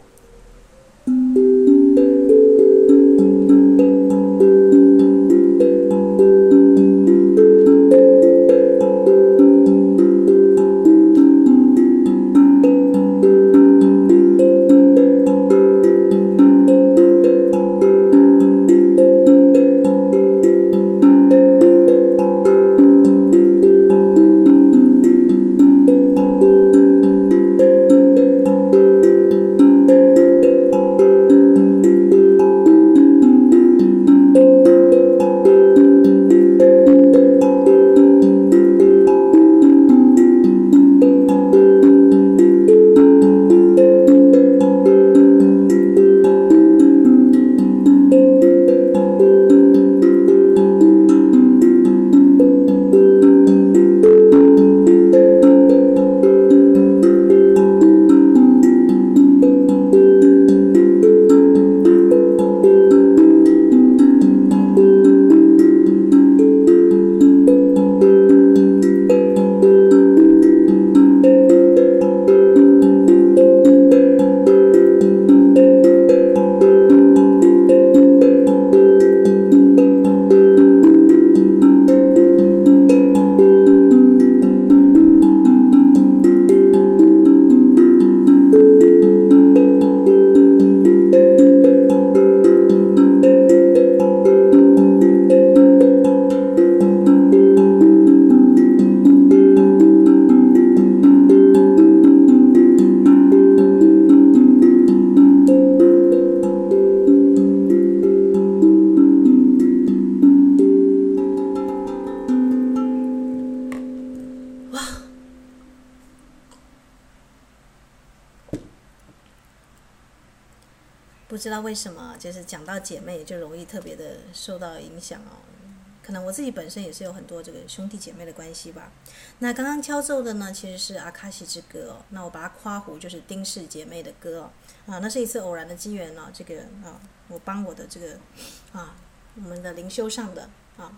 不知道为什么，就是讲到姐妹就容易特别的受到影响哦。可能我自己本身也是有很多这个兄弟姐妹的关系吧。那刚刚敲奏的呢，其实是阿卡西之歌哦。那我把它夸胡就是丁氏姐妹的歌哦。啊，那是一次偶然的机缘呢。这个啊，我帮我的这个啊，我们的灵修上的啊，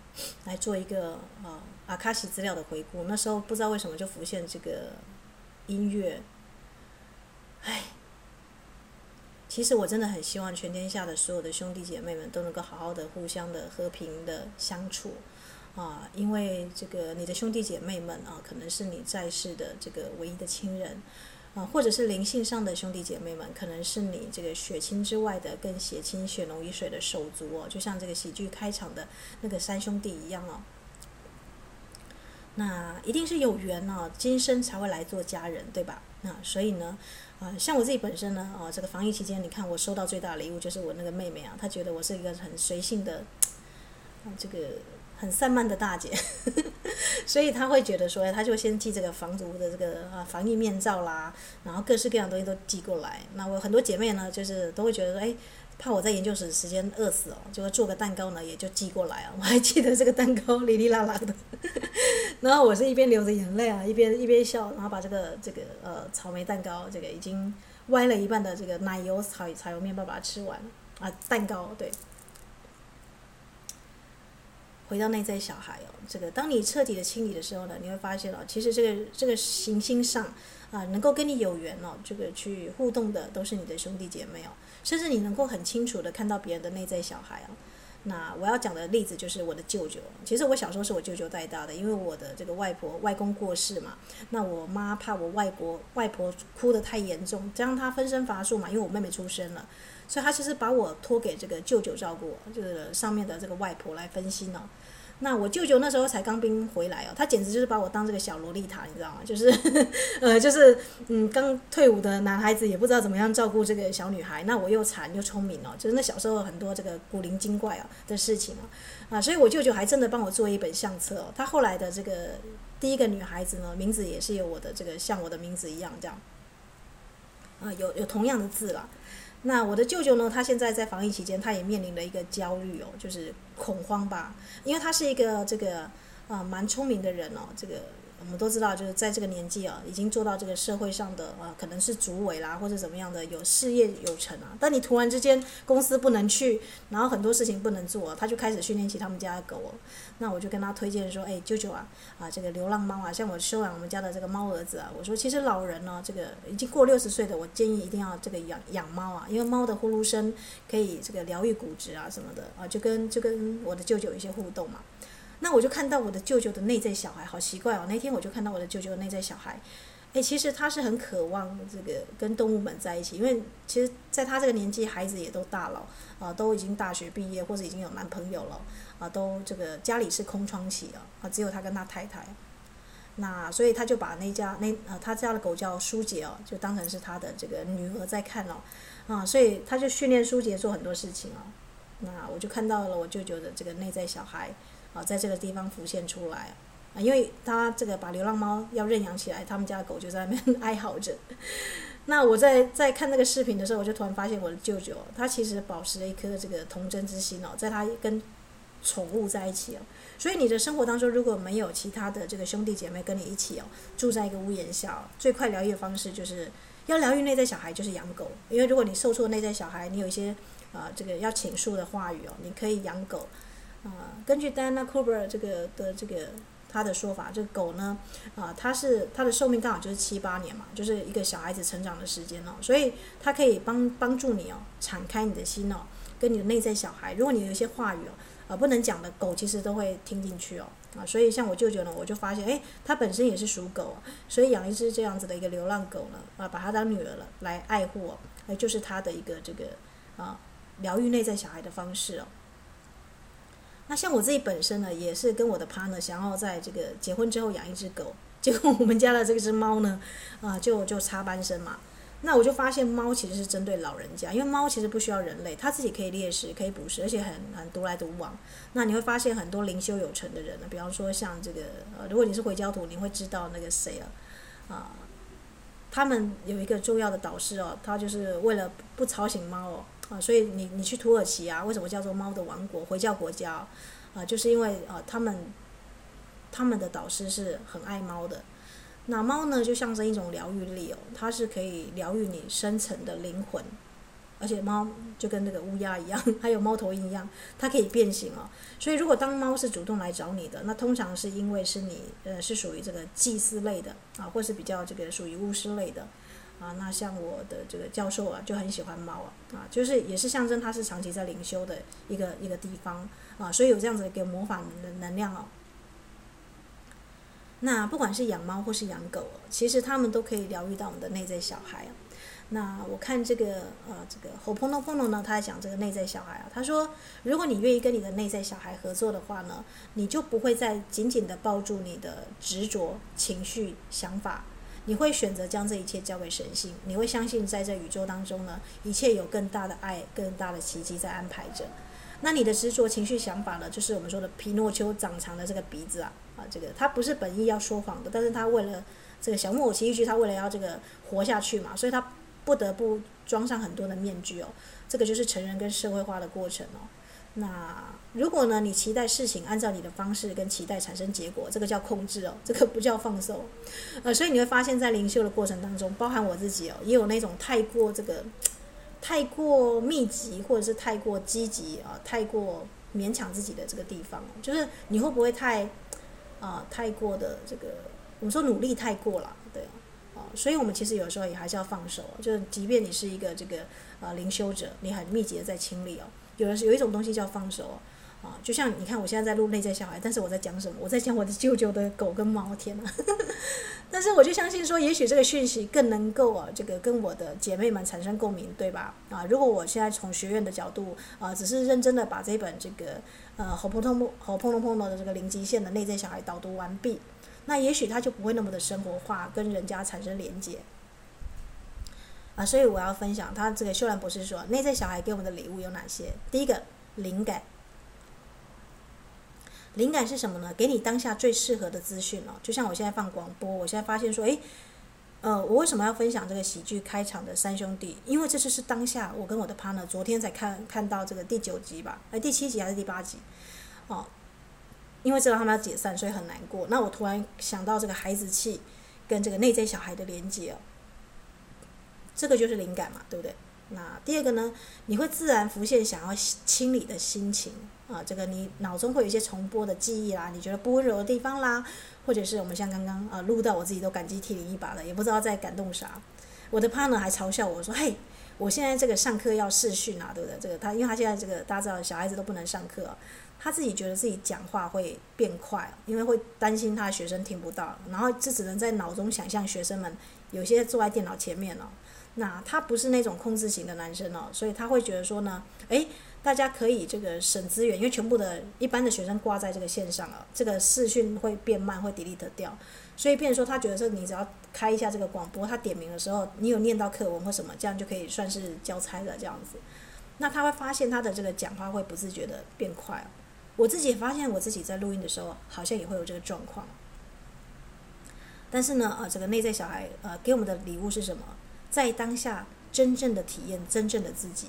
来做一个啊阿卡西资料的回顾。那时候不知道为什么就浮现这个音乐，唉。其实我真的很希望全天下的所有的兄弟姐妹们都能够好好的互相的和平的相处，啊，因为这个你的兄弟姐妹们啊，可能是你在世的这个唯一的亲人，啊，或者是灵性上的兄弟姐妹们，可能是你这个血亲之外的更血亲血浓于水的手足哦，就像这个喜剧开场的那个三兄弟一样哦。那一定是有缘哦，今生才会来做家人，对吧？那所以呢，啊、像我自己本身呢，哦，这个防疫期间，你看我收到最大的礼物就是我那个妹妹啊，她觉得我是一个很随性的，这个很散漫的大姐，所以她会觉得说，她就先寄这个防毒的这个啊防疫面罩啦，然后各式各样的东西都寄过来。那我很多姐妹呢，就是都会觉得说，哎。怕我在研究室时间饿死哦，就会做个蛋糕呢，也就寄过来啊。我还记得这个蛋糕哩哩啦啦的，然后我是一边流着眼泪啊，一边一边笑，然后把这个这个呃草莓蛋糕这个已经歪了一半的这个奶油草草油面包把它吃完啊，蛋糕对。回到内在小孩哦，这个当你彻底的清理的时候呢，你会发现哦，其实这个这个行星上啊，能够跟你有缘哦，这个去互动的都是你的兄弟姐妹哦。甚至你能够很清楚的看到别人的内在小孩哦，那我要讲的例子就是我的舅舅。其实我小时候是我舅舅带大的，因为我的这个外婆外公过世嘛，那我妈怕我外婆外婆哭得太严重，这样她分身乏术嘛，因为我妹妹出生了，所以她其实把我托给这个舅舅照顾，就是上面的这个外婆来分心哦。那我舅舅那时候才刚兵回来哦，他简直就是把我当这个小萝莉塔，你知道吗？就是，呃，就是，嗯，刚退伍的男孩子也不知道怎么样照顾这个小女孩。那我又惨又聪明哦，就是那小时候很多这个古灵精怪啊的事情啊，啊，所以我舅舅还真的帮我做一本相册哦。他后来的这个第一个女孩子呢，名字也是有我的这个像我的名字一样这样，啊，有有同样的字了。那我的舅舅呢？他现在在防疫期间，他也面临了一个焦虑哦，就是恐慌吧，因为他是一个这个啊蛮聪明的人哦，这个。我们都知道，就是在这个年纪啊，已经做到这个社会上的啊，可能是主委啦，或者怎么样的，有事业有成啊。但你突然之间公司不能去，然后很多事情不能做，他就开始训练起他们家的狗哦。那我就跟他推荐说，哎，舅舅啊，啊，这个流浪猫啊，像我收养我们家的这个猫儿子啊，我说其实老人呢，这个已经过六十岁的，我建议一定要这个养养猫啊，因为猫的呼噜声可以这个疗愈骨质啊什么的啊，就跟就跟我的舅舅一些互动嘛。那我就看到我的舅舅的内在小孩，好奇怪哦！那天我就看到我的舅舅的内在小孩，诶，其实他是很渴望这个跟动物们在一起，因为其实在他这个年纪，孩子也都大了，啊，都已经大学毕业或者已经有男朋友了，啊，都这个家里是空窗期了，啊，只有他跟他太太。那所以他就把那家那呃他家的狗叫舒洁哦，就当成是他的这个女儿在看哦，啊，所以他就训练舒洁做很多事情哦。那我就看到了我舅舅的这个内在小孩。啊，在这个地方浮现出来，啊，因为他这个把流浪猫要认养起来，他们家的狗就在那边 哀嚎着。那我在在看那个视频的时候，我就突然发现我的舅舅，他其实保持了一颗这个童真之心哦，在他跟宠物在一起哦。所以你的生活当中如果没有其他的这个兄弟姐妹跟你一起哦，住在一个屋檐下，最快疗愈的方式就是要疗愈内在小孩，就是养狗。因为如果你受挫内在小孩，你有一些啊这个要倾诉的话语哦，你可以养狗。啊，根据戴安娜·库珀这个的这个他的说法，这个狗呢，啊，它是它的寿命刚好就是七八年嘛，就是一个小孩子成长的时间哦，所以它可以帮帮助你哦，敞开你的心哦，跟你的内在小孩，如果你有一些话语哦，啊，不能讲的，狗其实都会听进去哦，啊，所以像我舅舅呢，我就发现，哎，他本身也是属狗，所以养一只这样子的一个流浪狗呢，啊，把它当女儿了来爱护哦，哎，就是他的一个这个啊，疗愈内在小孩的方式哦。那像我自己本身呢，也是跟我的 partner 想要在这个结婚之后养一只狗，结果我们家的这只猫呢，啊，就就插班生嘛。那我就发现猫其实是针对老人家，因为猫其实不需要人类，它自己可以猎食，可以捕食，而且很很独来独往。那你会发现很多灵修有成的人呢，比方说像这个呃，如果你是回教徒，你会知道那个谁啊，啊，他们有一个重要的导师哦，他就是为了不吵醒猫哦。啊，所以你你去土耳其啊，为什么叫做猫的王国、回教国家？啊，就是因为啊，他们他们的导师是很爱猫的。那猫呢，就象征一种疗愈力哦，它是可以疗愈你深层的灵魂。而且猫就跟那个乌鸦一样，还有猫头鹰一样，它可以变形哦。所以如果当猫是主动来找你的，那通常是因为是你呃是属于这个祭司类的啊，或是比较这个属于巫师类的。啊，那像我的这个教授啊，就很喜欢猫啊，啊，就是也是象征他是长期在灵修的一个一个地方啊，所以有这样子一个魔法的能量哦。那不管是养猫或是养狗，其实他们都可以疗愈到我们的内在小孩啊。那我看这个呃，这个吼彭诺彭诺呢，他在讲这个内在小孩啊。他说，如果你愿意跟你的内在小孩合作的话呢，你就不会再紧紧的抱住你的执着、情绪、想法，你会选择将这一切交给神性。你会相信，在这宇宙当中呢，一切有更大的爱、更大的奇迹在安排着。那你的执着、情绪、想法呢，就是我们说的皮诺丘长长的这个鼻子啊啊，这个他不是本意要说谎的，但是他为了这个小木偶奇遇记，他为了要这个活下去嘛，所以他。不得不装上很多的面具哦，这个就是成人跟社会化的过程哦。那如果呢，你期待事情按照你的方式跟期待产生结果，这个叫控制哦，这个不叫放手。呃，所以你会发现在灵修的过程当中，包含我自己哦，也有那种太过这个太过密集或者是太过积极啊，太过勉强自己的这个地方，就是你会不会太啊太过的这个我们说努力太过了，对。所以，我们其实有时候也还是要放手，就是即便你是一个这个呃灵修者，你很密集的在清理哦。有的是有一种东西叫放手啊，就像你看，我现在在录内在小孩，但是我在讲什么？我在讲我的舅舅的狗跟猫，天哪！但是我就相信说，也许这个讯息更能够啊，这个跟我的姐妹们产生共鸣，对吧？啊，如果我现在从学院的角度啊，只是认真的把这本这个呃 Ho'oponopono 的这个零极限的内在小孩导读完毕。那也许他就不会那么的生活化，跟人家产生连接啊，所以我要分享他这个秀兰博士说，内在小孩给我们的礼物有哪些？第一个，灵感。灵感是什么呢？给你当下最适合的资讯哦。就像我现在放广播，我现在发现说，诶，呃，我为什么要分享这个喜剧开场的三兄弟？因为这就是当下我跟我的 partner 昨天才看看到这个第九集吧，哎，第七集还是第八集？哦。因为知道他们要解散，所以很难过。那我突然想到这个孩子气跟这个内在小孩的连接哦，这个就是灵感嘛，对不对？那第二个呢，你会自然浮现想要清理的心情啊，这个你脑中会有一些重播的记忆啦，你觉得不温柔的地方啦，或者是我们像刚刚啊录到我自己都感激涕零一把了，也不知道在感动啥。我的 partner 还嘲笑我说：“嘿，我现在这个上课要视讯啊，对不对？这个他因为他现在这个大家知道小孩子都不能上课。”他自己觉得自己讲话会变快，因为会担心他的学生听不到，然后就只能在脑中想象学生们有些坐在电脑前面了。那他不是那种控制型的男生哦，所以他会觉得说呢，诶，大家可以这个省资源，因为全部的一般的学生挂在这个线上啊，这个视讯会变慢，会 delete 掉，所以变说他觉得说你只要开一下这个广播，他点名的时候你有念到课文或什么，这样就可以算是交差的这样子。那他会发现他的这个讲话会不自觉的变快。我自己也发现，我自己在录音的时候，好像也会有这个状况。但是呢，呃，这个内在小孩，呃，给我们的礼物是什么？在当下真正的体验，真正的自己，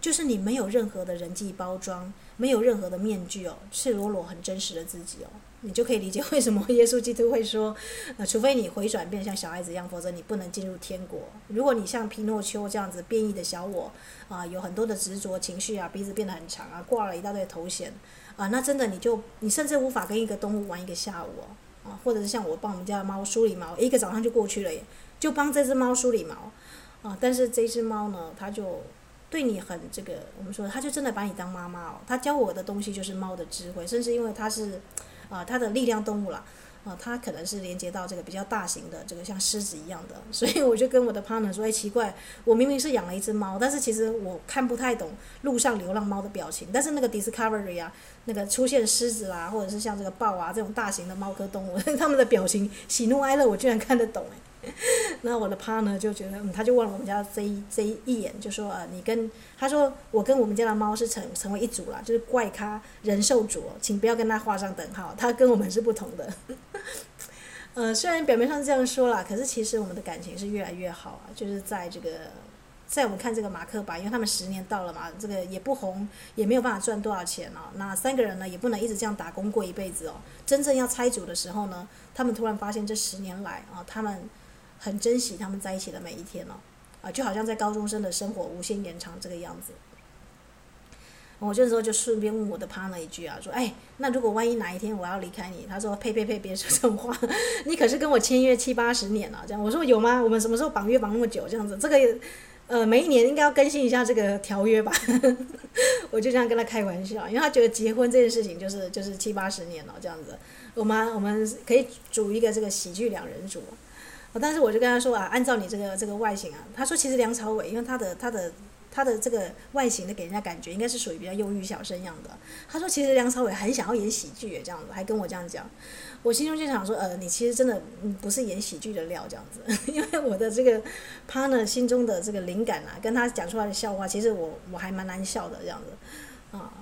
就是你没有任何的人际包装，没有任何的面具哦，赤裸裸、很真实的自己哦，你就可以理解为什么耶稣基督会说，呃，除非你回转变像小孩子一样，否则你不能进入天国。如果你像皮诺丘这样子变异的小我，啊、有很多的执着情绪啊，鼻子变得很长啊，挂了一大堆头衔。啊，那真的你就你甚至无法跟一个动物玩一个下午哦，啊，或者是像我帮我们家的猫梳理毛，一个早上就过去了耶，就帮这只猫梳理毛，啊，但是这只猫呢，它就对你很这个，我们说它就真的把你当妈妈哦，它教我的东西就是猫的智慧，甚至因为它是，啊，它的力量动物啦。啊，它可能是连接到这个比较大型的，这个像狮子一样的，所以我就跟我的 partner 说：“哎，奇怪，我明明是养了一只猫，但是其实我看不太懂路上流浪猫的表情。但是那个 Discovery 啊，那个出现狮子啦，或者是像这个豹啊这种大型的猫科动物，它们的表情喜怒哀乐，我居然看得懂哎。” 那我的 partner 就觉得，嗯，他就问了我们家这一这一眼，就说啊，你跟他说，我跟我们家的猫是成成为一组了，就是怪咖人兽组，请不要跟他画上等号，他跟我们是不同的。呃，虽然表面上这样说啦，可是其实我们的感情是越来越好啊，就是在这个，在我们看这个马克吧，因为他们十年到了嘛，这个也不红，也没有办法赚多少钱哦。那三个人呢，也不能一直这样打工过一辈子哦。真正要拆组的时候呢，他们突然发现这十年来啊，他们。很珍惜他们在一起的每一天哦，啊，就好像在高中生的生活无限延长这个样子。我这时候就顺便问我的 partner 一句啊，说，哎，那如果万一哪一天我要离开你，他说，呸呸呸，别说这种话，你可是跟我签约七八十年了，这样，我说有吗？我们什么时候绑约绑那么久？这样子，这个，呃，每一年应该要更新一下这个条约吧？我就这样跟他开玩笑，因为他觉得结婚这件事情就是就是七八十年了这样子，我们我们可以组一个这个喜剧两人组。但是我就跟他说啊，按照你这个这个外形啊，他说其实梁朝伟，因为他的他的他的这个外形的给人家感觉应该是属于比较忧郁小生样的。他说其实梁朝伟很想要演喜剧，这样子还跟我这样讲。我心中就想说，呃，你其实真的不是演喜剧的料，这样子，因为我的这个 partner 心中的这个灵感啊，跟他讲出来的笑话，其实我我还蛮难笑的这样子，啊。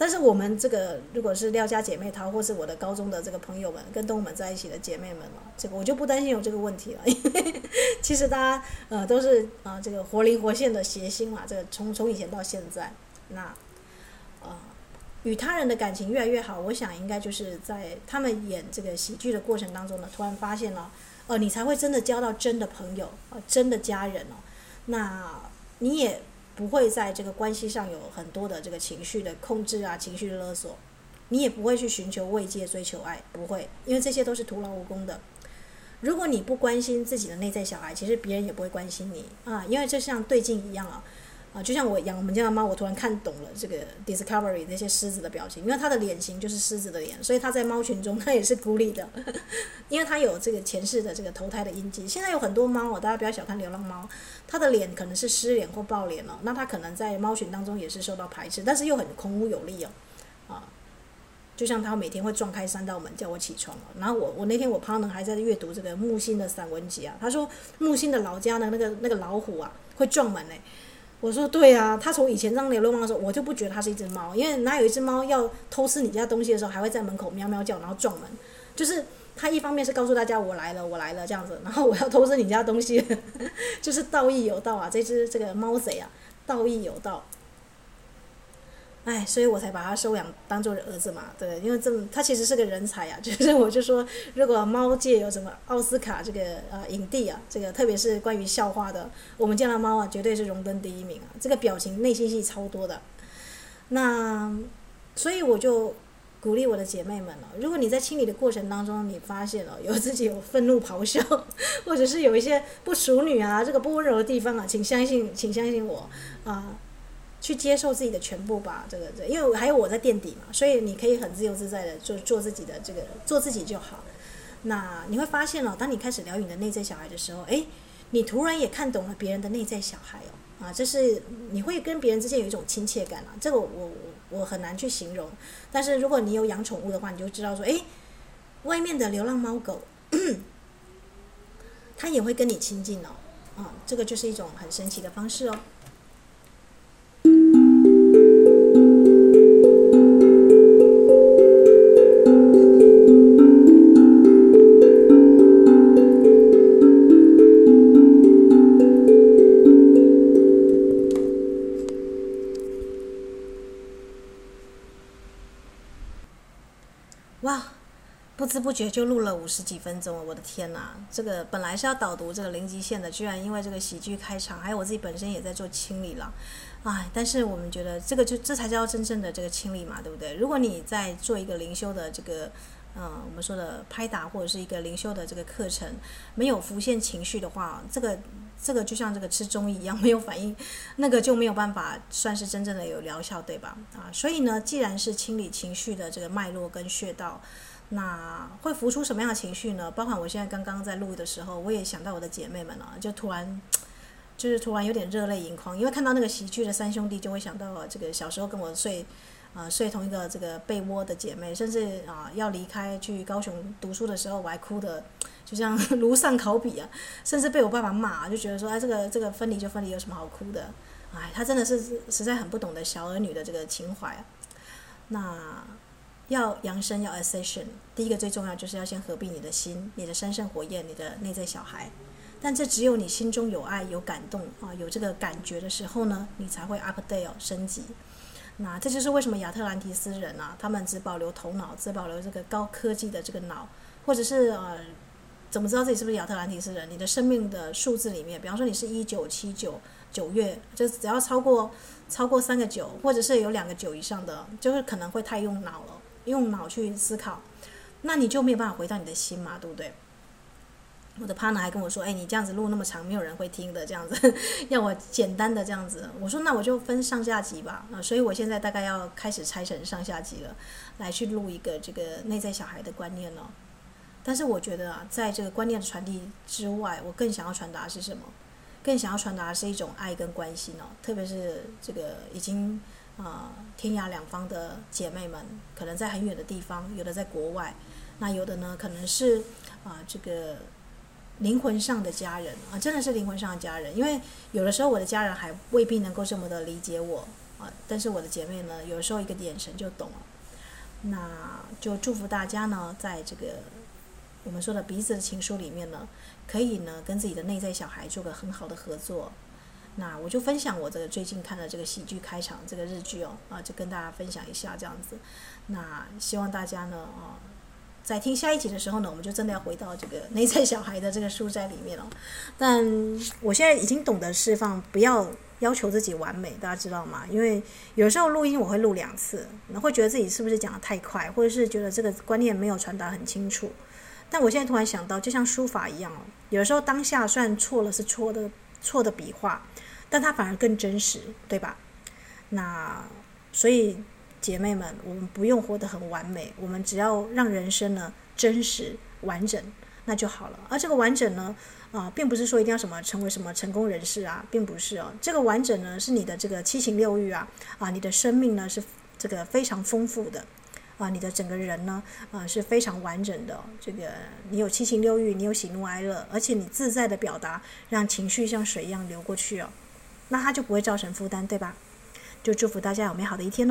但是我们这个如果是廖家姐妹淘，或是我的高中的这个朋友们，跟动物们在一起的姐妹们嘛，这个我就不担心有这个问题了，因为其实大家呃都是啊、呃、这个活灵活现的谐星嘛，这个从从以前到现在，那啊、呃、与他人的感情越来越好，我想应该就是在他们演这个喜剧的过程当中呢，突然发现了，呃你才会真的交到真的朋友啊、呃，真的家人哦，那你也。不会在这个关系上有很多的这个情绪的控制啊，情绪勒索，你也不会去寻求慰藉、追求爱，不会，因为这些都是徒劳无功的。如果你不关心自己的内在小孩，其实别人也不会关心你啊，因为就像对镜一样啊。就像我养我们家的猫，我突然看懂了这个 Discovery 那些狮子的表情，因为它的脸型就是狮子的脸，所以它在猫群中它也是孤立的，因为它有这个前世的这个投胎的印记。现在有很多猫哦，大家不要小看流浪猫，它的脸可能是狮脸或豹脸哦，那它可能在猫群当中也是受到排斥，但是又很空武有力哦，啊，就像它每天会撞开三道门叫我起床哦。然后我我那天我 partner 还在阅读这个木心的散文集啊，他说木心的老家的那个那个老虎啊会撞门哎。我说对啊，他从以前当流浪猫的时候，我就不觉得他是一只猫，因为哪有一只猫要偷吃你家东西的时候，还会在门口喵喵叫，然后撞门，就是他一方面是告诉大家我来了，我来了这样子，然后我要偷吃你家东西，就是道义有道啊，这只这个猫贼啊，道义有道。哎，所以我才把它收养当做儿子嘛，对，因为这么他其实是个人才啊，就是我就说，如果猫界有什么奥斯卡这个呃影帝啊，这个特别是关于笑话的，我们家的猫啊，绝对是荣登第一名啊，这个表情内心戏超多的。那所以我就鼓励我的姐妹们了，如果你在清理的过程当中，你发现了 有自己有愤怒咆哮，或者是有一些不淑女啊，这个不温柔的地方啊，请相信，请相信我啊。去接受自己的全部吧，这个这，因为还有我在垫底嘛，所以你可以很自由自在的做做自己的这个做自己就好。那你会发现哦，当你开始疗愈你的内在小孩的时候，诶，你突然也看懂了别人的内在小孩哦，啊，这是你会跟别人之间有一种亲切感啊，这个我我我很难去形容。但是如果你有养宠物的话，你就知道说，诶，外面的流浪猫狗，它也会跟你亲近哦，啊，这个就是一种很神奇的方式哦。哇不知不觉就录了五十几分钟了，我的天哪！这个本来是要导读这个零极限的，居然因为这个喜剧开场，还有我自己本身也在做清理了，哎！但是我们觉得这个就这才叫真正的这个清理嘛，对不对？如果你在做一个灵修的这个，嗯，我们说的拍打或者是一个灵修的这个课程，没有浮现情绪的话，这个这个就像这个吃中医一样没有反应，那个就没有办法算是真正的有疗效，对吧？啊，所以呢，既然是清理情绪的这个脉络跟穴道。那会浮出什么样的情绪呢？包括我现在刚刚在录的时候，我也想到我的姐妹们了，就突然，就是突然有点热泪盈眶，因为看到那个喜剧的三兄弟，就会想到这个小时候跟我睡，啊、睡同一个这个被窝的姐妹，甚至啊、要离开去高雄读书的时候，我还哭的，就像 如上考比啊，甚至被我爸爸骂，就觉得说，哎，这个这个分离就分离，有什么好哭的？哎，他真的是实在很不懂得小儿女的这个情怀啊，那。要扬升，要 ascension，第一个最重要就是要先合并你的心，你的三圣火焰，你的内在小孩。但这只有你心中有爱、有感动啊，有这个感觉的时候呢，你才会 update 升级。那这就是为什么亚特兰提斯人啊，他们只保留头脑，只保留这个高科技的这个脑，或者是呃，怎么知道自己是不是亚特兰蒂斯人？你的生命的数字里面，比方说你是一九七九九月，就只要超过超过三个九，或者是有两个九以上的，就是可能会太用脑了。用脑去思考，那你就没有办法回到你的心嘛，对不对？我的 partner 还跟我说：“哎，你这样子录那么长，没有人会听的。这样子，要我简单的这样子。”我说：“那我就分上下集吧。”啊，所以我现在大概要开始拆成上下集了，来去录一个这个内在小孩的观念了。但是我觉得啊，在这个观念的传递之外，我更想要传达的是什么？更想要传达是一种爱跟关心哦。特别是这个已经啊、天涯两方的姐妹们，可能在很远的地方，有的在国外，那有的呢可能是啊、这个灵魂上的家人啊，真的是灵魂上的家人。因为有的时候我的家人还未必能够这么的理解我啊，但是我的姐妹呢，有时候一个眼神就懂了。那就祝福大家呢，在这个我们说的彼此的情书里面呢，可以呢跟自己的内在小孩做个很好的合作。那我就分享我这个最近看的这个喜剧开场这个日剧哦，啊，就跟大家分享一下这样子。那希望大家呢，啊，在听下一集的时候呢，我们就真的要回到这个内在小孩的这个书斋里面了。但我现在已经懂得释放，不要。要求自己完美，大家知道吗？因为有时候录音我会录两次，会觉得自己是不是讲得太快，或者是觉得这个观念没有传达很清楚。但我现在突然想到，就像书法一样哦，有时候当下虽然错了是错的，错的笔画，但它反而更真实，对吧？那所以姐妹们，我们不用活得很完美，我们只要让人生呢真实完整，那就好了。而这个完整呢？啊，并不是说一定要什么成为什么成功人士啊，并不是哦。这个完整呢，是你的这个七情六欲啊，啊，你的生命呢是这个非常丰富的，啊，你的整个人呢，啊是非常完整的。这个你有七情六欲，你有喜怒哀乐，而且你自在的表达，让情绪像水一样流过去哦，那它就不会造成负担，对吧？就祝福大家有美好的一天。